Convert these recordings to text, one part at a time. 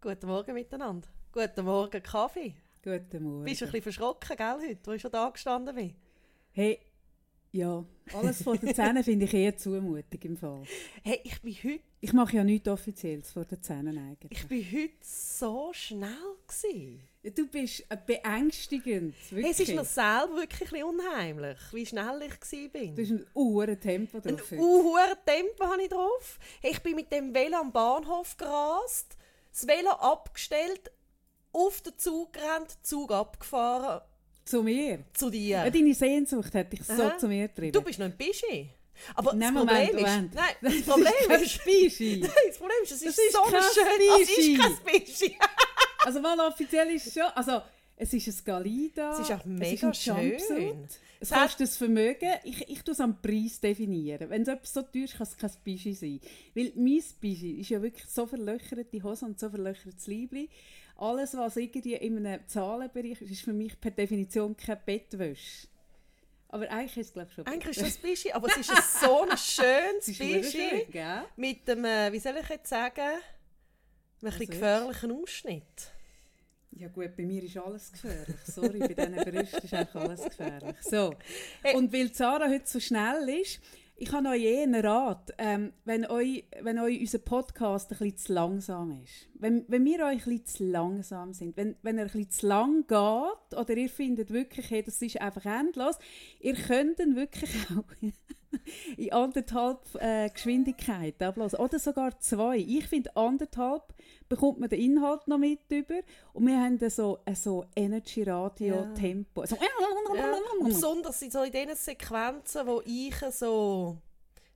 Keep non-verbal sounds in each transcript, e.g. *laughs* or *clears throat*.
Guten Morgen miteinander. Guten Morgen, Kaffee. Guten Morgen. Bist du ein bisschen verschrocken, gell, heute, wo ich schon da gestanden bin? Hey, ja, alles vor den Zähnen finde ich eher Zumutung im Fall. Hey, ich bin heute, Ich mache ja nichts Offizielles vor den Zähnen eigentlich. ich bin heute so schnell gewesen. Ja, du bist äh, beängstigend, Hey, wirklich. es ist mir selber wirklich ein unheimlich, wie schnell ich bin. du hast ein uhren Tempo Ein drauf. heute. hohes Tempo habe ich drauf. Hey, ich bin mit dem Velo am Bahnhof gerast, das Velo abgestellt, auf den Zug gerannt, Zug abgefahren, Zu mir. zu dir. Ja, deine Sehnsucht hat dich so zu mir getrieben. Du bist noch ein Bischi. Aber Nein, das Moment, Problem ist, Moment. nein, das Das Problem ist ist, Speischi. *laughs* Nein, das Problem ist, es ist, ist so schön. Es ist kein Bischi. *laughs* Also mal offiziell ist es schon, also es ist ein Galida. Es ist auch es mega ein Jumpsuit. schön. Es kostet das Vermögen. Ich, ich tue es am Preis definieren. Wenn es etwas so teuer ist, kann es kein Bischi sein. Weil mein Bischi ist ja wirklich so verlöcherte Hose und so verlöchertes Leibli. Alles, was irgendwie in einem Zahlenbereich ist, ist für mich per Definition kein Bettwäsche. Aber eigentlich ist es, glaube ich, schon Eigentlich ist das Bischi, aber es ist ein so ein *laughs* schönes Es ist schön, Bischi. Mit dem, wie soll ich jetzt sagen, einem bisschen ist? gefährlichen Ausschnitt. Ja gut, bei mir ist alles gefährlich. Sorry, bei diesen Brüsten ist eigentlich alles gefährlich. So. Hey. Und weil Sarah heute so schnell ist, ich habe euch eh einen Rat, ähm, wenn, euch, wenn euch unser Podcast ein bisschen zu langsam ist. Wenn, wenn wir euch ein bisschen zu langsam sind, wenn, wenn er ein bisschen zu lang geht oder ihr findet wirklich, hey, das ist einfach endlos, ihr könnt ihn wirklich auch *laughs* *laughs* in anderthalb äh, Geschwindigkeit ablassen. Oder sogar zwei. Ich finde, anderthalb bekommt man den Inhalt noch mit über. Und wir haben dann so ein so Energy-Radio-Tempo. So, Ja. *laughs* Besonders in, so in diesen Sequenzen, wo ich so,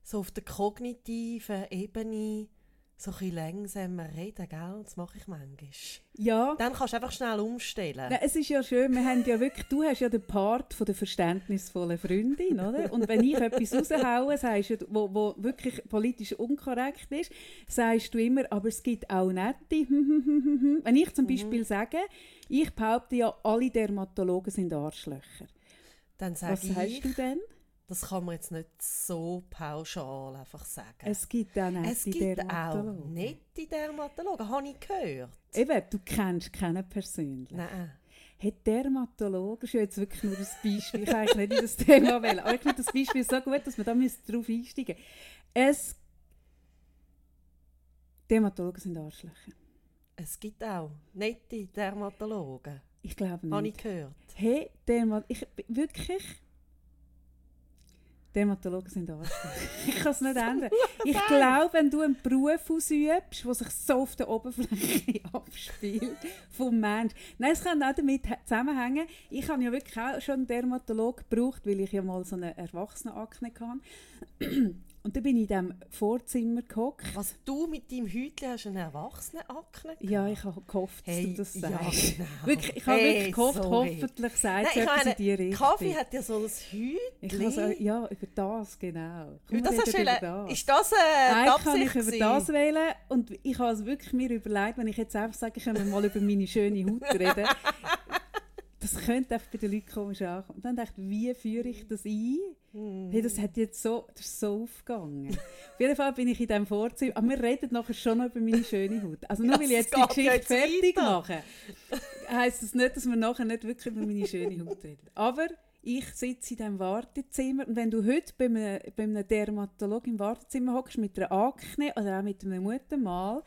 so auf der kognitiven Ebene so ein bisschen langsamer rede, gell? Das mache ich manchmal. ja. Dann kannst du einfach schnell umstellen. Nein, es ist ja schön, wir haben ja wirklich, du hast ja den Part von der verständnisvollen Freundin, oder? Und wenn ich etwas raushaue, sagst du, wo, wo wirklich politisch unkorrekt ist, sagst du immer, aber es gibt auch nette. *laughs* wenn ich zum Beispiel sage, ich behaupte ja, alle Dermatologen sind Arschlöcher. Dann sage Was ich, sagst du denn? Das kann man jetzt nicht so pauschal einfach sagen. Es gibt auch nette Es gibt auch Dermatologen. nette Dermatologen, habe ich gehört. Eben, du kennst keinen persönlich. Nein. Hey, Dermatologe ist ja jetzt wirklich nur ein Beispiel. Ich kann nicht in das Thema *laughs* wählen. Aber ich finde das Beispiel so gut, dass wir da drauf einsteigen Es Dermatologen sind Arschlöcher. Es gibt auch nette Dermatologen, Ich glaube habe ich nicht. gehört. Hey, Dermat ich wirklich. Dermatologen sind Arschlöcher. *laughs* ich kann es nicht ändern. Ich glaube, wenn du einen Beruf ausübst, der sich so auf der Oberfläche *laughs* abspielt, vom Mensch. Nein, es kann auch damit zusammenhängen. Ich habe ja wirklich auch schon einen Dermatolog gebraucht, weil ich ja mal so eine Erwachsenenakne hatte. Und dann bin ich in diesem Vorzimmer gehockt. Was du mit deinem Hütchen hast, einen Erwachsenen-Akne? Ja, ich habe gehofft, dass Hey, du das ja, sagst. genau. Wirklich, ich habe Hey, wirklich gehofft, sorry. hoffentlich sagt Nein, es ich etwas in die Richtung. Kaffee hat ja so ein Hütchen. Ich kann so, ja, über das, genau. Komm, das wir hast du über das. Ist das äh, die Eigentlich kann ich über das wählen und ich habe es wirklich mir überlegt, wenn ich jetzt einfach sage, können wir mal über meine schöne Haut reden. *laughs* Das könnte einfach bei den Leuten komisch ankommen. Und dann dachte ich, wie führe ich das ein? Hm. Hey, das hat jetzt so, das ist so aufgegangen. Auf jeden Fall bin ich in diesem Vorzimmer, aber wir reden nachher schon noch über meine schöne Haut. Also nur Ja, weil ich jetzt die Geschichte jetzt fertig weiter. mache, heisst das nicht, dass wir nachher nicht wirklich über meine schöne Haut reden. Aber ich sitze in diesem Wartezimmer und wenn du heute bei einem, bei einem Dermatologen im Wartezimmer hockst mit einer Akne oder auch mit einem Muttermal,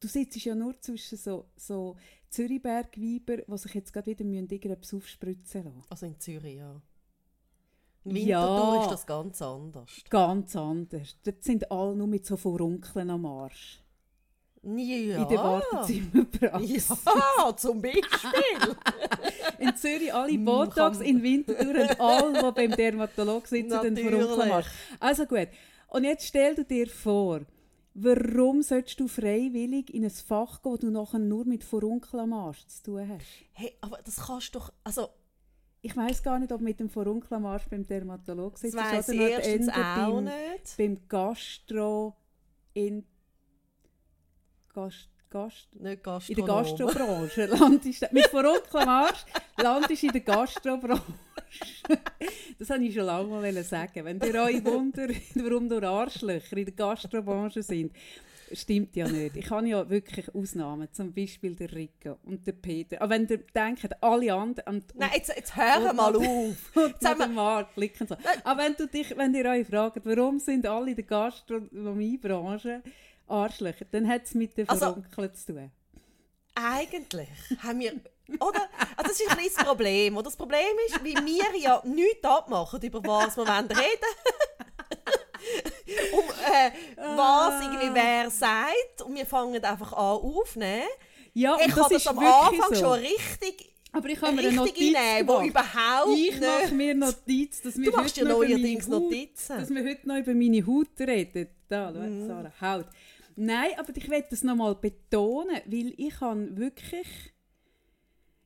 du sitzt ja nur zwischen so, so Zürichberg-Weiber, die sich jetzt gerade wieder irgendetwas aufspritzen lassen. Also in Zürich, ja. In Ja. Winterthur ist das ganz anders. Ganz anders. Dort sind alle nur mit so Verunkeln am Arsch. Ja. In der Wartezimmerpraxis. Ja, zum Beispiel. *laughs* In Zürich alle Mm, Botox, in Winterthur und alle, die beim Dermatolog sitzen, den Verunkeln. Arsch. Also gut. Und jetzt stell dir vor, warum solltest du freiwillig in ein Fach gehen, wo du nachher nur mit Verunkeln am Arsch zu tun hast? Hey, aber das kannst du doch... Also, Ich weiß gar nicht, ob mit dem Verunkeln am Arsch beim Dermatolog das sitzt weiss ich erstens eher auch beim, nicht. beim Gastro... In, Gast, Gast, Nicht In der. Gastrobranche landest mit verrücktem Arsch landest in der Gastrobranche. das wollte ich schon lange mal sagen. Wenn ihr euch wundert, warum nur Arschlöcher in der Gastrobranche sind. stimmt ja nicht. Ich habe ja wirklich Ausnahmen, zum Beispiel der Rico und der Peter. Aber wenn ihr denkt, alle anderen... Und, Nein, jetzt, jetzt hör mal auf. *laughs* Jetzt haben wir- klicken so. Aber wenn, du dich, wenn ihr euch fragt, warum sind alle in der Gastronomiebranche Arschlöcher, dann hat es mit den Also- Verunkeln zu tun. Eigentlich haben wir. Oder? Also das ist ein kleines Problem. Oder das Problem ist, wie wir ja nichts abmachen, über was wir wollen reden um äh, was irgendwie wer sagt. Und wir fangen einfach an aufnehmen. Ja, Ich das habe ist das am Anfang so. schon richtig, Aber ich habe mir eine Notiz einnehmen, wo gemacht. überhaupt Ich mache mir Notiz, dass wir heute noch über meine Haut- Notizen. Dass wir heute noch über meine Haut reden. Da, schau, Mhm. Sarah, Haut. Nein, aber ich will das nochmal betonen, weil ich habe wirklich...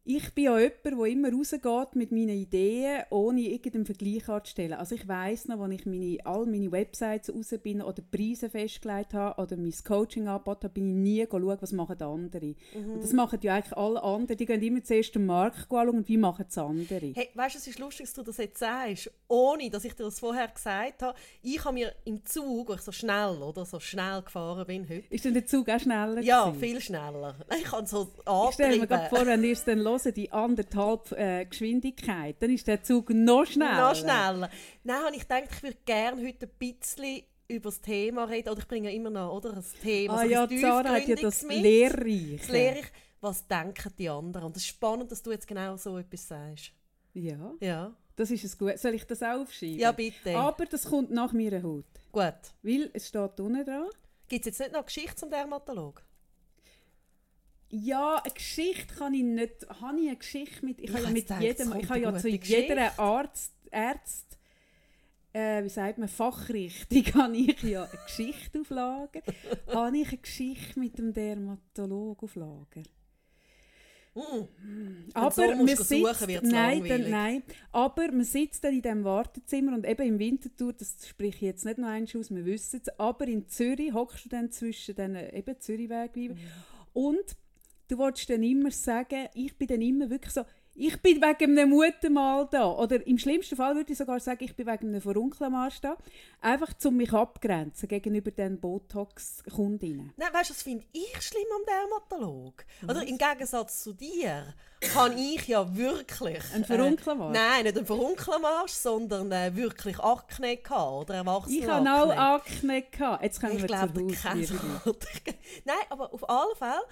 Ich bin ja jemand, der immer rausgeht mit meinen Ideen, ohne irgendeinen Vergleich anzustellen. Also ich weiss noch, als ich meine, all meine Websites raus bin oder Preise festgelegt habe oder mein Coaching angeboten habe, bin ich nie schauen, was machen die anderen. Mhm. Und das machen ja eigentlich alle anderen. Die gehen immer zuerst den Markt anschauen und wie machen es andere. Hey, weißt du, es ist lustig, dass du das jetzt sagst, ohne dass ich dir das vorher gesagt habe. Ich habe mir im Zug, wo ich so schnell oder so schnell gefahren bin heute, Ist denn der Zug auch schneller? ja, gewesen? viel schneller. Ich kann so Ich stelle mir gerade antrieben. vor, wenn ihr es dann hört, die anderthalb äh, Geschwindigkeit, dann ist der Zug noch schneller. Noch schneller. Nein, habe ich gedacht, ich würde gerne heute ein bisschen über das Thema reden. Oder ich bringe ja immer noch oder, ein Thema. Ah so ja, Zara hat ja das. Lehrreiche. Das lehre ich, was denken die anderen. Und es ist spannend, dass du jetzt genau so etwas sagst. Ja, Ja, das ist es gut. Soll ich das auch aufschreiben? ja bitte. Aber das kommt nach meiner Haut. Gut. Weil es steht unten dran. Gibt es jetzt nicht noch Geschichte zum Dermatolog? Ja, eine Geschichte kann ich nicht. Habe ich eine Geschichte mit. Ich, Ich habe ja mit gedacht, jedem. Ich habe ja zu jeder. Arzt, Arzt äh, wie sagt man, Fachrichtung, *laughs* habe ich ja eine Geschichte auf Lager. *laughs* habe ich eine Geschichte mit dem Dermatolog auf Lager. Mm. Aber so man sitzt, suchen, nein, dann, nein, aber man sitzt dann in diesem Wartezimmer und eben im Winterthur, das spreche ich jetzt nicht noch einmal aus, wir wissen es, aber in Zürich hockst du dann zwischen den eben Zürichweg Mhm. und du wolltest dann immer sagen, ich bin dann immer wirklich so, ich bin wegen einem Muttermal da. Oder im schlimmsten Fall würde ich sogar sagen, ich bin wegen einem Verunkelmarsch da. Einfach, um mich abgrenzen gegenüber den Botox-Kundinnen. Nein, weißt du, das finde ich schlimm am Dermatolog. Oder im Gegensatz zu dir habe ich ja wirklich. Ein Verunkelmarsch? Äh, nein, nicht ein Verunkelmarsch, sondern äh, wirklich Akne gehabt oder Ich hatte auch. Akne. Gehabt. Jetzt kommen Ich wir glaube. Käse. *laughs* irgendwie. Nein, aber auf alle Fälle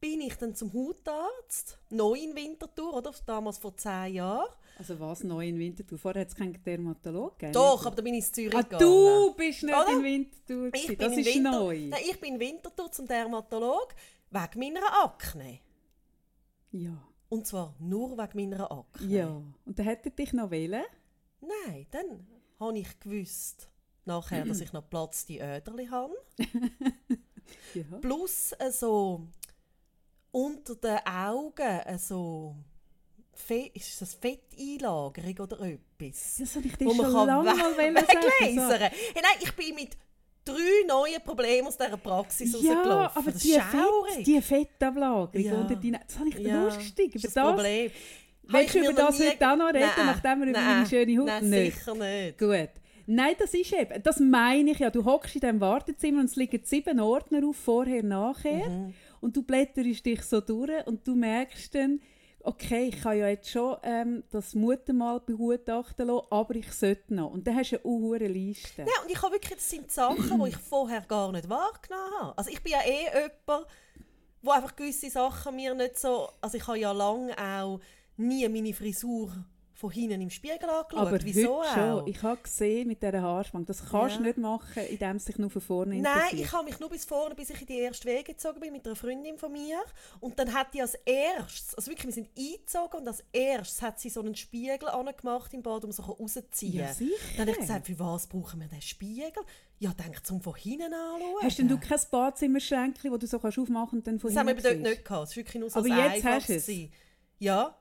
bin ich dann zum Hautarzt, neu in Winterthur, oder? Damals vor zehn Jahren. Also was, neu in Winterthur? Vorher hat es keinen Dermatolog gegeben. Doch, aber da bin ich in Zürich Ah, gegangen. du bist nicht Oder? in Winterthur. Ich bin Das ist Winter neu. Nein, ich bin in Winterthur zum Dermatolog wegen meiner Akne. Ja. Und zwar nur wegen meiner Akne. ja. Und dann hätte dich noch wählen. Nein, dann habe ich gewusst, nachher, dass ich noch Platz die Öderli habe. *laughs* Ja. Plus äh, so unter den Augen so Fe ist das Fetteinlagerung oder etwas? Das habe ich dir schon lange mal sagen. nein, ich bin mit drei neuen Problemen aus dieser Praxis. Ja, rausgelaufen. aber das die. Fett, die Fettablagerung Ja. unter deinen... Das habe ich ja, lustig. das ist das, das Problem. Habe ich über das heute auch noch reden, Nein, nachdem wir über meine schöne Haut Nein, nicht? sicher nicht. Gut. Nein, das ist eben, das meine ich ja. Du hockst in diesem Wartezimmer und es liegen sieben Ordner auf, vorher, nachher. Mhm. Und du blätterst dich so durch und du merkst dann, okay, ich kann ja jetzt schon ähm, das Muttermal begutachten lassen, aber ich sollte noch. Und dann hast du eine unhure Liste. Nein, und ich habe wirklich, das sind Sachen, die ich vorher gar nicht wahrgenommen habe. Also ich bin ja eh jemand, wo einfach gewisse Sachen mir nicht so... Also ich habe ja lange auch nie meine Frisur von hinten im Spiegel angeschaut. aber Wieso heute auch? schon. Ich habe gesehen mit dieser Haarspange, das kannst du Ja. nicht machen, indem es sich nur von vorne Nein, interessiert. ich habe mich nur bis vorne, bis ich in die erste Wege gezogen bin mit einer Freundin von mir. Und dann hat die als erstes, also wirklich, wir sind eingezogen und als erstes hat sie so einen Spiegel angemacht im Bad, um so rauszuziehen. Ja, sicher. Dann habe ich gesagt, für was brauchen wir den Spiegel? Ja, denke zum von hinten anschauen. Hast denn du kein Badzimmerschränkchen, das du so kannst aufmachen und dann von Das haben wir hinten eben dort nicht gehabt. Es war wirklich nur so Aber ein jetzt hast du es. Ja,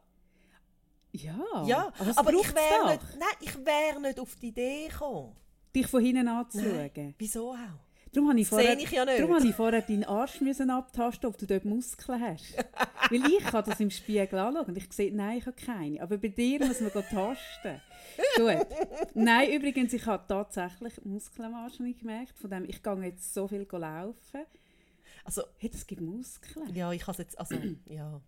Ja, ja. aber, ich wäre nicht, nein, ich wäre nicht auf die Idee gekommen. dich von hinten anzuschauen. Wieso auch? Darum habe ich vorher, ich ja nicht. Darum habe ich vorher deinen Arsch müssen abtasten, ob du dort Muskeln hast. *laughs* Weil ich kann das im Spiegel anschauen und ich sehe, nein, ich habe keine. Aber bei dir muss man tasten. *laughs* Gut. Nein, übrigens, ich habe tatsächlich Muskeln am Arsch nicht gemerkt. Von dem, ich gehe jetzt so viel laufen. Also, Hey, das gibt Muskeln. ja, ich habe jetzt, also, *clears throat* ja.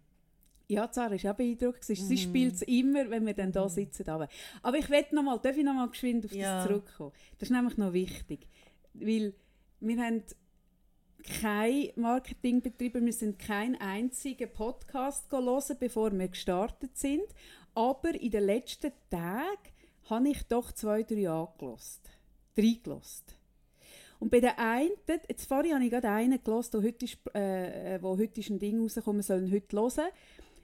Ja, Zara war auch beeindruckt. Sie Mhm. spielt es immer, wenn wir dann da sitzen. Aber, aber ich will noch mal, darf ich noch mal geschwind auf Ja. das zurückkommen? Das ist nämlich noch wichtig. Weil wir haben kein Marketing betrieben, wir sind keinen einzigen Podcast hören, bevor wir gestartet sind. Aber in den letzten Tagen habe ich doch zwei, drei angelost. Drei gelost. Und bei der einen, jetzt vorhin habe ich gerade einen gelost, der heute, ist, äh, äh, wo heute ist ein Ding rausgekommen, sollen heute hören.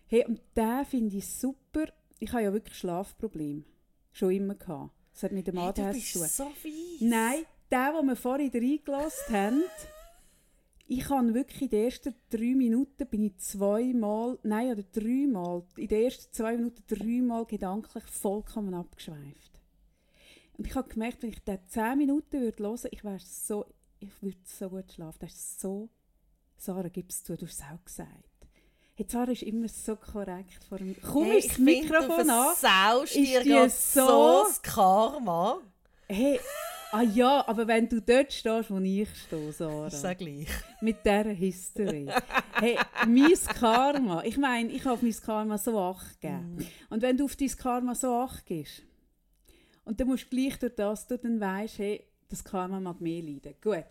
Hey, und den finde ich super. Ich habe ja wirklich Schlafprobleme. Schon immer gehabt. Das hat mit dem Hey, ADHS zu tun. so fies. Nein, der, den wir vorhin reingelassen haben, *laughs* ich habe wirklich in den ersten drei Minuten bin ich zweimal, nein, oder dreimal, in den ersten zwei Minuten dreimal gedanklich vollkommen abgeschweift. Und ich habe gemerkt, wenn ich den zehn Minuten würde hören, ich wäre so, ich würde so gut schlafen. Das ist so, Sarah, gib es zu, du hast es auch gesagt. Hey, Sarah ist immer so korrekt vor dem, komm Hey, das Mikrofon an. versaust Ist dir so- das Karma. Hey, ah ja, aber wenn du dort stehst, wo ich stehe, Sarah. Ist ja gleich. mit dieser History. Hey, mein Karma. Ich meine, ich habe auf mein Karma so Acht gegeben. Mhm. Und wenn du auf dein Karma so Acht gibst, und dann musst du gleich durch das, du dann weißt, hey, das Karma mag mehr leiden. Gut.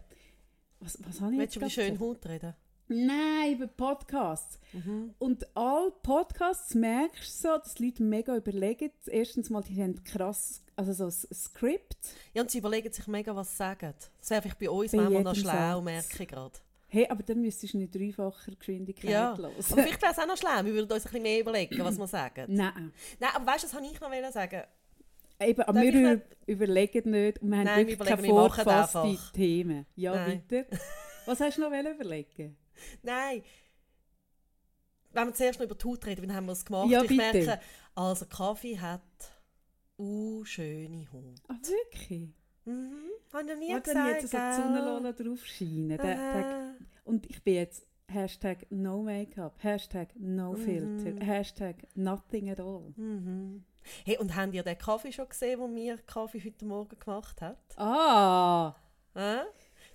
Was, was habe ich Willst jetzt du über die gerade schöne Haut reden? Nein, über Podcasts. Mhm. Und alle Podcasts merkst du so, dass die Leute mega überlegen. Erstens mal, die haben krass, also so ein Skript. Ja, und sie überlegen sich mega, was sie sagen. Das wäre vielleicht bei uns Bei manchmal noch schlau, merke ich gerade. Hey, aber dann müsstest du nicht dreifacher Geschwindigkeit Ja, aber hören. vielleicht wäre es auch noch schlau. Wir würden uns ein bisschen mehr überlegen, was wir sagen. Nein. Nein, aber weißt du, was wollte ich noch sagen? Eben, aber Darf wir nicht- überlegen nicht und wir haben Nein, wir wirklich keine wir machen vorgefasste einfach. Themen. Ja, Nein. bitte. *laughs* Was hast du noch überlegen? *laughs* Nein. Wenn wir zuerst noch über die Haut reden, wie haben wir es gemacht? Ja, ich bitte. merke, also Kaffee hat uh, schöne Haut. Ah, wirklich? Mhm. Habe ich nie Ja, gesagt, dann jetzt so die gell? Sonnenlola drauf scheinen. Der, und ich bin jetzt Hashtag no Make-up, Hashtag no Mhm. Filter, Hashtag nothing at all. Mhm. Hey, und habt ihr den Kaffee schon gesehen, den mir Kaffee heute Morgen gemacht hat? Ah! Äh?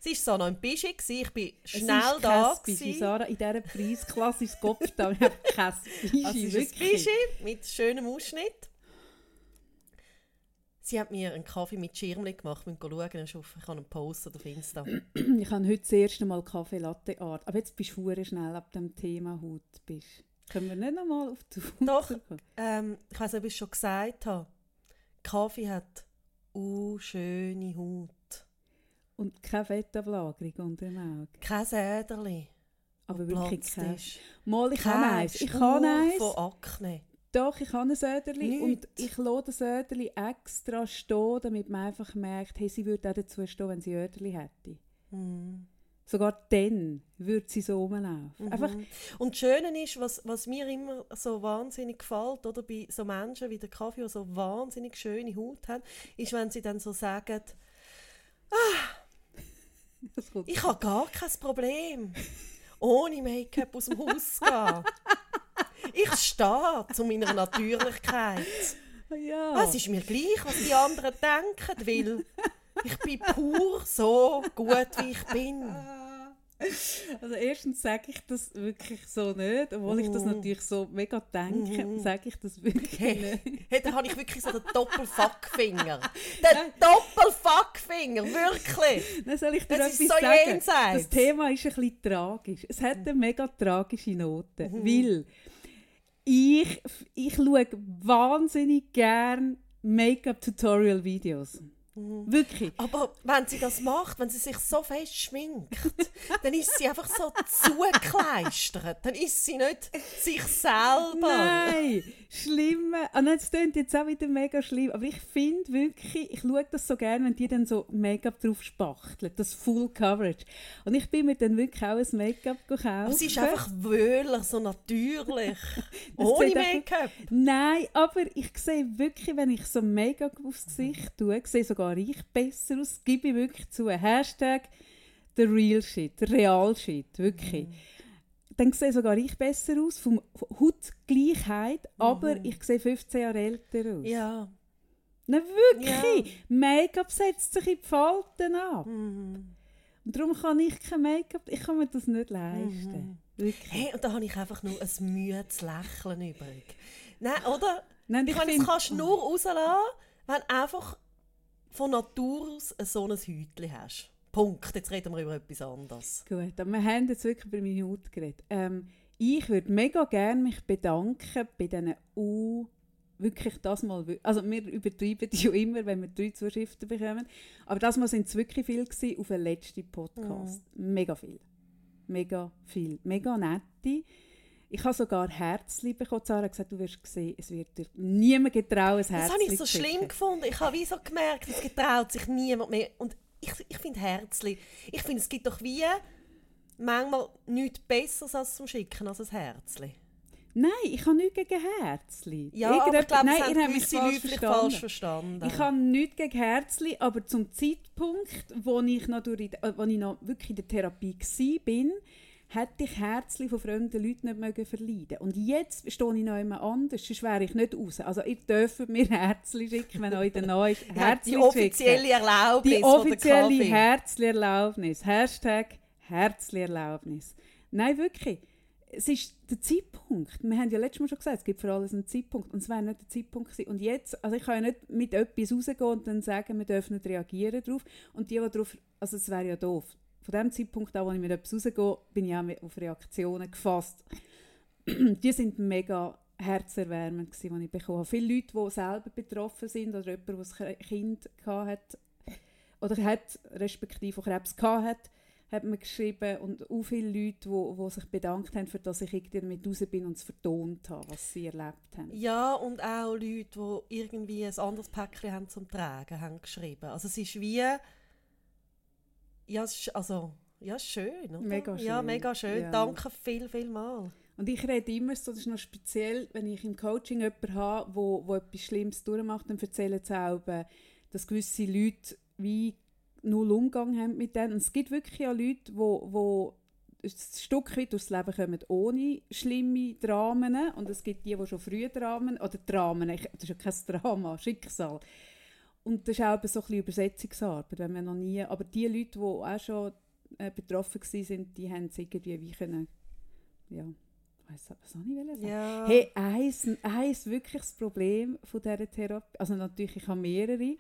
Sie war so noch im Bischi, ich bin es schnell ist da. Bischi. Sarah, in dieser Preisklasse ist Kopf da. Ich habe kein *laughs* Bischi, Also es ist ein wirklich. Bischi mit schönem Ausschnitt. Sie hat mir einen Kaffee mit Schirmli gemacht. Wir schauen, ich habe einen Post auf Insta. *clears throat* Ich habe heute das erste Mal Kaffee Latte Art. Aber jetzt bist du schnell ab dem Thema Haut. Bist. Können wir nicht nochmal auf die Haut Doch. Ähm, ich weiß nicht, ob ich es schon gesagt habe. Kaffee hat uh, schöne Haut. Und keine Fettablagerung unter dem Auge. Kein Säderli. Aber wirklich kein. Mal, ich habe eins. Ich habe eins. von Akne. Doch, ich habe ein Söderli. Und ich lasse das Söderli extra stehen, damit man einfach merkt, hey, sie würde auch dazu stehen, wenn sie Öderli hätte. Mhm. Sogar dann würde sie so rumlaufen. Einfach, Mhm. Und das Schöne ist, was, was mir immer so wahnsinnig gefällt, oder bei so Menschen wie der Kaffee, die so wahnsinnig schöne Haut haben, ist, wenn sie dann so sagen, kommt *laughs* ich habe gar kein Problem, ohne Make-up aus dem Haus zu gehen. Ich stehe zu meiner Natürlichkeit. ja. Es ist mir gleich, was die anderen denken, weil ich bin pur so gut, wie ich bin. *laughs* Also erstens sage ich das wirklich so nicht, obwohl ich das Mhm. natürlich so mega denke, Mhm. sage ich das wirklich Hey, nicht. hey, da habe ich wirklich so den *laughs* Doppelfuckfinger. Den Doppelfuckfinger, wirklich. Dann soll ich dir Das ist etwas so sagen. jenseits. Das Thema ist ein bisschen tragisch. Es hat eine mega tragische Note, Mhm. weil ich, ich schaue wahnsinnig gern Make-up-Tutorial-Videos. Mhm. Wirklich. Aber wenn sie das macht, wenn sie sich so fest schminkt, *laughs* dann ist sie einfach so zugekleistert. Dann ist sie nicht sich selber. Nein, schlimme. Ah, nein, das klingt jetzt auch wieder mega schlimm. Aber ich finde wirklich, ich schaue das so gerne, wenn die dann so Make-up drauf spachteln. Das Full Coverage. Und ich bin mir dann wirklich auch ein Make-up gekauft. Aber sie ist einfach wöhler, so natürlich. *laughs* Ohne Make-up. Nein, aber ich sehe wirklich, wenn ich so Make-up aufs Gesicht tue, sehe sogar ich besser aus. Gebe ich wirklich zu. Hashtag the real shit, der real shit, wirklich. Dann sehe sogar ich besser aus, vom Hautgleichheit, aber ich sehe 15 Jahre älter aus. Ja. Nein, wirklich. Make-up setzt sich in die Falten ab. Mhm. Und darum kann ich kein Make-up, ich kann mir das nicht leisten. Wirklich. Hey, und da habe ich einfach nur ein müdes Lächeln übrig. Nein, oder? Nein, Ich ich meine, das kannst du nur rauslassen, wenn einfach von Natur aus so ein Häutchen hast. Punkt. Jetzt reden wir über etwas anderes. Gut, aber wir haben jetzt wirklich über meine Haut geredet. Ähm, ich würde mega gerne mich bedanken bei diesen U wirklich das mal, also wir übertreiben ja immer, wenn wir drei Zuschriften bekommen, aber das Mal sind es wirklich viel gewesen auf den letzten Podcast. Mega viel. Mega viel. Mega nette. Ich habe sogar Herzli bekommen. Sarah hat gesagt, du wirst sehen, es wird dir niemand getrauen, ein Herzli Das habe ich so schicken. schlimm gefunden. Ich habe wie so gemerkt, es getraut sich niemand mehr. Und ich, ich finde Herzli. Ich finde, es gibt doch wie manchmal nichts Besseres als zum Schicken als ein Herzli. Nein, ich habe nichts gegen Herzli. Ja, aber ich glaube, Nein, ihr haben habt mich falsch verstanden. falsch verstanden. Ich habe nichts gegen Herzli, aber zum Zeitpunkt, wo ich noch, durch, äh, wo ich noch wirklich in der Therapie war, hätte ich Herzli von fremden Leuten nicht mögen verleiden Und jetzt stehe ich noch immer anders, sonst wäre ich nicht raus. Also ihr dürft mir Herzli schicken, wenn euch der neue *laughs* ist. Ja, die offizielle schicken. Erlaubnis Die offizielle Kaffee. Herzli-Erlaubnis. Hashtag Herzli-Erlaubnis. Nein, wirklich. Es ist der Zeitpunkt. Wir haben ja letztes Mal schon gesagt, es gibt für alles einen Zeitpunkt. Und es wäre nicht der Zeitpunkt gewesen. Und jetzt, also ich kann ja nicht mit etwas rausgehen und dann sagen, wir dürfen nicht reagieren darauf. Und die, die darauf, also es wäre ja doof. Von dem Zeitpunkt an, wo ich mit etwas rausgehe, bin ich auch mit- auf Reaktionen gefasst. *clears throat* die sind mega herzerwärmend die ich bekommen habe. Viele Leute, die selber betroffen sind oder jemand, der ein Kind hat oder hat, respektive Krebs hat, hat mir geschrieben und auch viele Leute, die, die sich bedankt haben, für dass ich irgendwie damit raus bin und es vertont habe, was sie erlebt haben. Ja, und auch Leute, die irgendwie ein anderes Päckchen haben zum Tragen, haben geschrieben. Also es ist wie... Ja, also, ja, schön, oder? Mega Ja, schön. mega schön. Ja. Danke viel, viel mal. Und ich rede immer so, das ist noch speziell, wenn ich im Coaching jemanden habe, wo, wo etwas Schlimmes durchmacht, dann erzählen sie auch, eben, dass gewisse Leute wie null Umgang haben mit denen. Und es gibt wirklich auch Leute, wo, wo ein Stück weit durchs Leben kommen ohne schlimme Dramen. Und es gibt die, die schon früh Dramen, oder Dramen, das ist ja kein Drama, Schicksal. Und das ist auch so ein bisschen Übersetzungsarbeit, wenn man noch nie, aber die Leute, die auch schon äh, betroffen waren, die haben es irgendwie wie können, ja, ich was soll ich sagen? Ja. Hey, eins, eins wirklich das Problem von dieser Therapie, also natürlich, ich habe mehrere,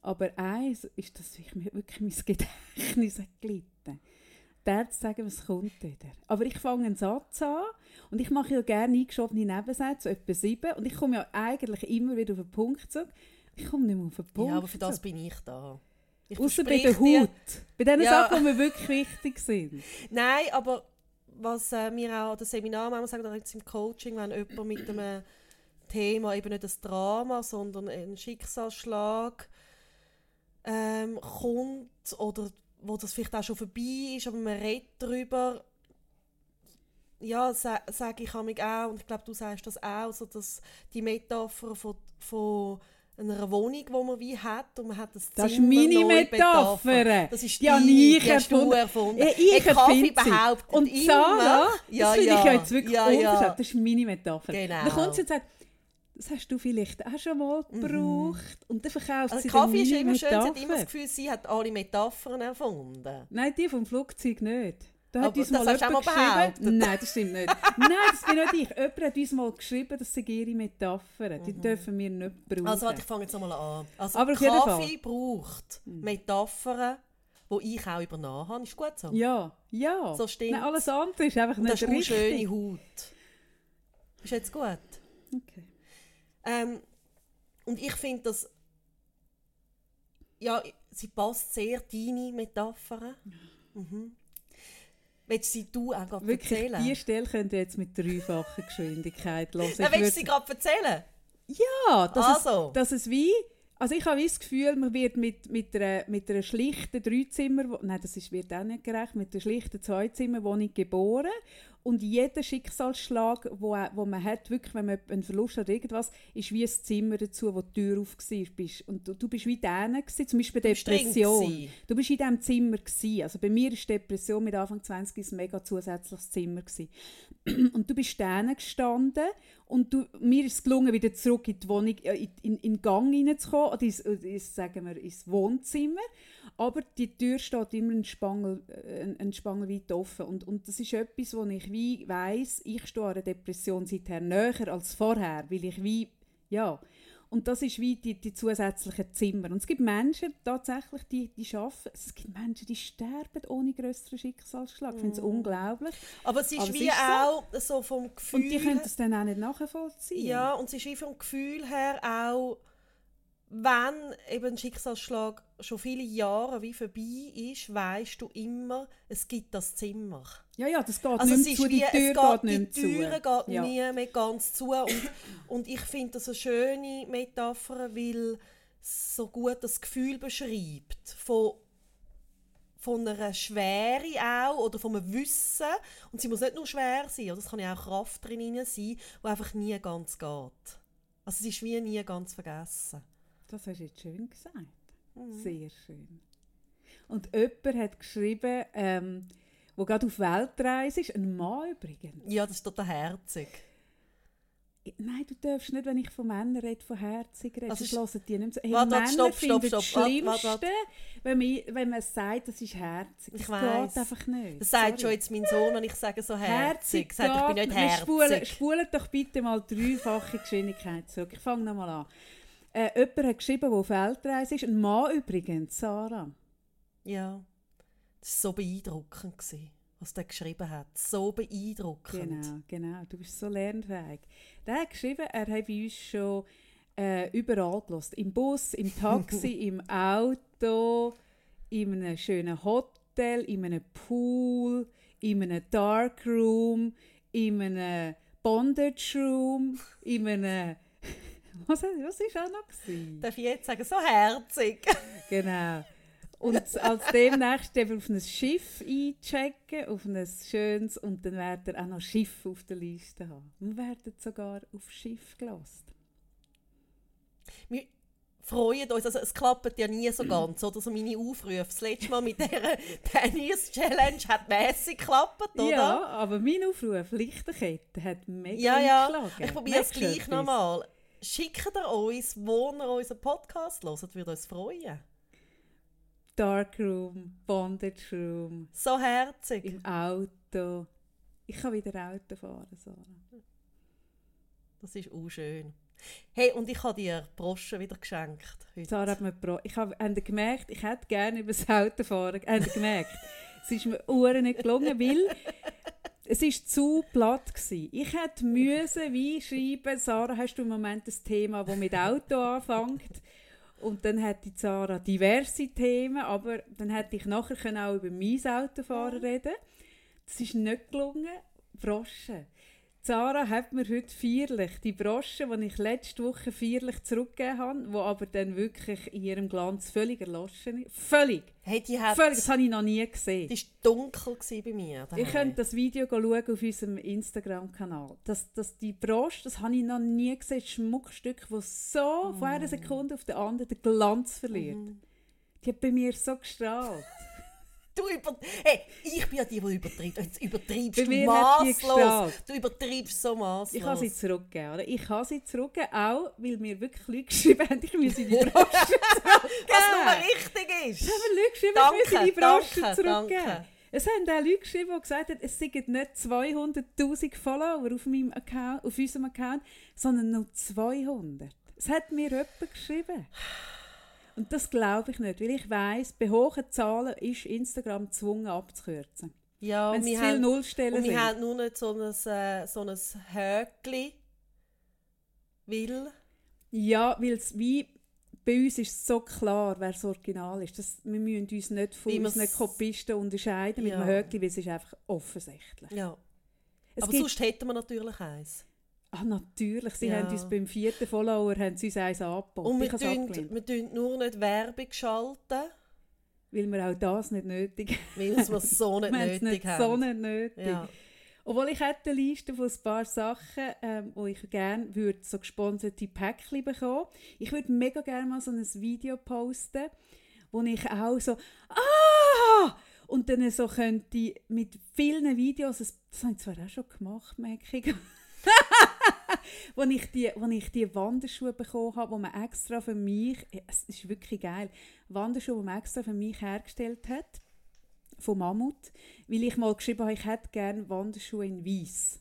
aber eins ist, dass ich mir wirklich mein *laughs* Gedächtnis gelitten der zu sagen, was kommt wieder. Aber ich fange einen Satz an und ich mache ja gerne eingeschobene Nebensätze, so etwa sieben, und ich komme ja eigentlich immer wieder auf den Punkt zurück. Ich komme nicht mehr auf den Punkt ja, aber für das bin ich da. Außer bei der Haut. Bei den Ja. Sachen, die mir wirklich wichtig sind. *laughs* Nein, aber was äh, mir auch an den Seminar manchmal sagen, oder jetzt im Coaching, wenn jemand mit einem Thema, eben nicht ein Drama, sondern ein Schicksalsschlag ähm, kommt oder wo das vielleicht auch schon vorbei ist, aber man redet darüber, ja, sa sage ich auch, und ich glaube, du sagst das auch, so dass die Metapher von, von einer Wohnung, die man wie hat, und man hat das Das ist Zimmer meine Metapher. Das ist Die ich die hast du erfunden. erfunden. Ich Hey, Kaffee behauptet Und immer, Sarah, ja, das finde ja, ich ja jetzt wirklich ja, ja. Das ist meine Metapher. Genau. Dann kommt sie und sagt, das hast du vielleicht auch schon mal gebraucht. Und dann verkauft Also sie Kaffee ist immer schön, sie hat Metapher. immer das Gefühl, sie hat alle Metaphern erfunden. Nein, die vom Flugzeug nicht. Da hat uns das mal jemand mal geschrieben. Nein, das stimmt nicht. *laughs* Nein, das bin nicht ich. Jemand hat uns mal geschrieben, das sind ihre Metaphern. Die dürfen wir nicht brauchen. Mhm. Also warte, ich fange jetzt nochmal an. Also Aber Kaffee braucht Metaphern, die ich auch übernommen habe. Ist gut so? ja, ja. So stimmt's. Nein, alles andere ist einfach Und das nicht ist eine richtig. schöne Haut. Ist jetzt gut? Okay. Ähm, und ich finde, dass ja, sie passt sehr deine Metaphern. Mhm. Willst du sie du auch gerade Wirklich, erzählen? diese Stelle könnt ihr jetzt mit dreifacher Geschwindigkeit *laughs* hören. Ja, willst du sie gerade erzählen? Ja, dass, Also. es, dass es wie... Also ich habe das Gefühl, man wird mit, mit, einer, mit einer schlichten Dreizimmer... Nein, das ist, wird auch nicht gerecht. Mit einer schlichten Zweizimmerwohnung geboren. Und jeder Schicksalsschlag, wo, wo man hat, wirklich, wenn man einen Verlust hat irgendwas, ist wie ein Zimmer dazu, wo die Tür auf war. Und du, du bist wie denen gewesen, zum Beispiel drin Depression. Du bist in diesem Zimmer gewesen. Also bei mir ist Depression mit Anfang 20 ein mega zusätzliches Zimmer gewesen. *clears throat* Und du bist denen gestanden Und du, mir ist es gelungen, wieder zurück in die Wohnung, äh, in, in, in den Gang reinzukommen, oder ins, ins, sagen wir, ins Wohnzimmer. Aber die Tür steht immer ein Spangel, äh, ein Spangel weit offen. Und, und das ist etwas, wo ich wie weiss, ich stehe einer Depression seither näher als vorher, weil ich wie, ja, und das ist wie die, die zusätzlichen Zimmer. Und es gibt Menschen tatsächlich, die, die arbeiten. Es gibt Menschen, die sterben ohne größeren Schicksalsschlag. Ich finde es mm. unglaublich. Aber es ist Aber wie es ist auch so. so. vom Gefühl... Und die können es dann auch nicht nachvollziehen. Ja, und es ist wie vom Gefühl her auch wenn eben ein Schicksalsschlag schon viele Jahre wie vorbei ist, weißt du immer, es gibt das Zimmer. Ja, ja, das geht also nicht zu, die Tür geht, nicht zu. Die Tür geht ja. nie mehr ganz zu und, und ich finde das eine schöne Metapher, weil es so gut das Gefühl beschreibt von von einer Schwere auch oder von einem Wissen und sie muss nicht nur schwer sein, oder es kann ja auch Kraft drin sein, die einfach nie ganz geht. Also es ist wie nie ganz vergessen. Das hast du jetzt schön gesagt. Mhm. Sehr schön. Und jemand hat geschrieben, ähm, wo gerade auf Weltreise ist, ein Mann übrigens. Ja, das ist total herzig. Nein, du darfst nicht, wenn ich von Männern rede, von herzig reden. Also das hören die nicht so. Hey, warte, Männer stopp, stopp, stopp. das Schlimmste, warte, warte. Wenn, man, wenn man sagt, das ist herzig. Das ich weiss. geht einfach nicht. Das sagt Sorry. schon jetzt mein Sohn, wenn ich sage so herzig. herzig sagt, ich bin nicht herzig. Spulen, spulen doch bitte mal dreifache Geschwindigkeit zurück. Ich fange nochmal an. Äh, jemand hat geschrieben, der auf Weltreise ist. Ein Mann übrigens, Sarah. Ja, das war so beeindruckend, gewesen, was der geschrieben hat. So beeindruckend. Genau, genau. Du bist so lernfähig. Der hat geschrieben, er hat bei uns schon äh, überall gelost. Im Bus, im Taxi, *laughs* im Auto, in einem schönen Hotel, in einem Pool, in einem Darkroom, in einem Bondage Room, in einem *laughs* was, ist auch noch? Gewesen? Darf ich jetzt sagen, so herzig. *laughs* genau. Und als demnächst auf ein Schiff einchecken, auf ein schönes, und dann werden auch noch Schiff auf der Liste haben. Wir werden sogar auf Schiff gelassen. Wir freuen uns, also es klappt ja nie so ganz, oder so meine Aufrufe. Das letzte Mal mit dieser *laughs* Tennis-Challenge hat mässig geklappt, oder? Ja, aber mein Aufruf, Lichterkette, hat mega ja, ja. geschlagen. Ich probiere es gleich nochmal schickt ihr uns, wo ihr unseren Podcast hört, würde uns freuen. Darkroom, Bondage Room. So herzig. Im Auto. Ich kann wieder Auto fahren, Sarah. Das ist auch schön. Hey, und ich habe dir Brosche wieder geschenkt. Heute. Sarah hat mir Bro ich habe gemerkt, ich hätte gerne über das Auto fahren. Gemerkt? *laughs* es ist mir Uhren nicht gelungen, weil es war zu platt. Gewesen. Ich hätte müssen wie schreiben, Sarah, hast du im Moment ein Thema, das mit Auto *laughs* anfängt? Und dann hätte Sarah diverse Themen, aber dann hätte ich nachher auch über mein Autofahren reden Das ist nicht gelungen. Broschen. Sarah hat mir heute feierlich die Brosche, die ich letzte Woche feierlich zurückgegeben habe, die aber dann wirklich in ihrem Glanz völlig erloschen ist. Völlig! Hey, die hat, völlig! Das habe ich noch nie gesehen. Die war dunkel bei mir. Daheim. Ich könnte das Video schauen auf unserem Instagram-Kanal. Das, das, die Brosche, das habe ich noch nie gesehen. Ein Schmuckstück, das so mm. von einer Sekunde auf die andere den Glanz verliert. Mm. Die hat bei mir so gestrahlt. Du über hey, ich bin ja die, die übertreibt. Jetzt übertreibst du maßlos. Du übertreibst so maßlos. Ich habe sie zurückgegeben. Oder? Ich habe sie zurückgegeben, auch weil mir wirklich Leute geschrieben haben, ich müsse die *laughs* Brosche zurückgeben. Was nur richtig ist. Es haben Leute geschrieben, danke, ich müsse die Brosche danke, zurückgeben. Danke. Es haben auch Leute geschrieben, die gesagt haben, es seien nicht 200'000 Follower auf, meinem Account, auf unserem Account, sondern nur 200. Es hat mir jemand geschrieben. Und das glaube ich nicht, weil ich weiß, bei hohen Zahlen ist Instagram gezwungen abzukürzen. Ja, Wenn es viele haben, Nullstellen und sind. wir haben nur nicht so ein, äh, so ein Höckli, weil... Ja, weil es wie... Bei uns ist es so klar, wer das Original ist. Das, wir müssen uns nicht von unseren Kopisten unterscheiden ja. mit einem Höckli, weil es ist einfach offensichtlich. Ja. Es Aber sonst hätten wir natürlich eins. Ah, natürlich. Sie ja. haben uns beim vierten Follower haben sie uns eins angeboten. Und wir tun, wir tun nur nicht Werbung schalten. Weil wir auch das nicht nötig haben. *laughs* Weil wir es so nicht nötig nicht haben. so nicht nötig. Ja. Obwohl ich hätte eine Liste von ein paar Sachen, ähm, wo ich gerne würde so gesponserte Päckchen bekommen. Ich würde mega gerne mal so ein Video posten, wo ich auch so «Ah!» und dann so könnte mit vielen Videos, das, das habe ich zwar auch schon gemacht, merke ich, *laughs* wo ich die, wo ich die Wanderschuhe bekommen habe, die man extra für mich, es ist wirklich geil, Wanderschuhe, die man extra für mich hergestellt hat, von Mammut, weil ich mal geschrieben habe, ich hätte gerne Wanderschuhe in Weiß.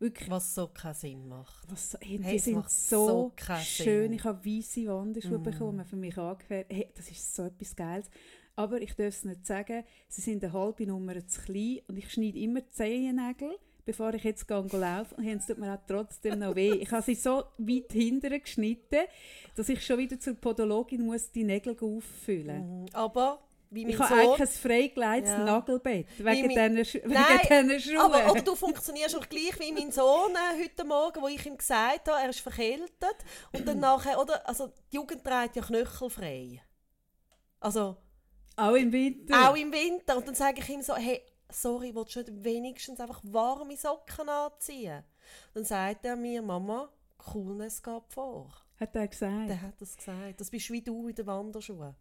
Wirklich. Was so keinen Sinn macht. Was, hey, hey, die sind so, so schön. Sinn. Ich habe weiße Wanderschuhe mm. bekommen, für mich angefährt. Hey, das ist so etwas Geiles. Aber ich darf es nicht sagen, sie sind eine halbe Nummer zu klein und ich schneide immer Zehennägel bevor ich jetzt gehe laufe. Und es tut mir auch trotzdem noch weh. Ich habe sie so weit hinten geschnitten, dass ich schon wieder zur Podologin muss die Nägel auffüllen. muss. Aber wie ich habe eigentlich ein freigelegtes ja. Nagelbett wegen diesen Sch Nein, Schuhen. Aber, aber, du funktionierst auch gleich wie mein Sohn äh, heute Morgen, wo ich ihm gesagt habe, er ist verkältet. Und dann *clears throat* nachher, oder? Also, die Jugend trägt ja knöchelfrei. Also... Auch im Winter? Auch im Winter. Und dann sage ich ihm so, hey, sorry, willst du nicht wenigstens einfach warme Socken anziehen? Dann sagt er mir, Mama, Coolness geht vor. Hat er gesagt? Der hat das gesagt. Das bist wie du in den Wanderschuhen.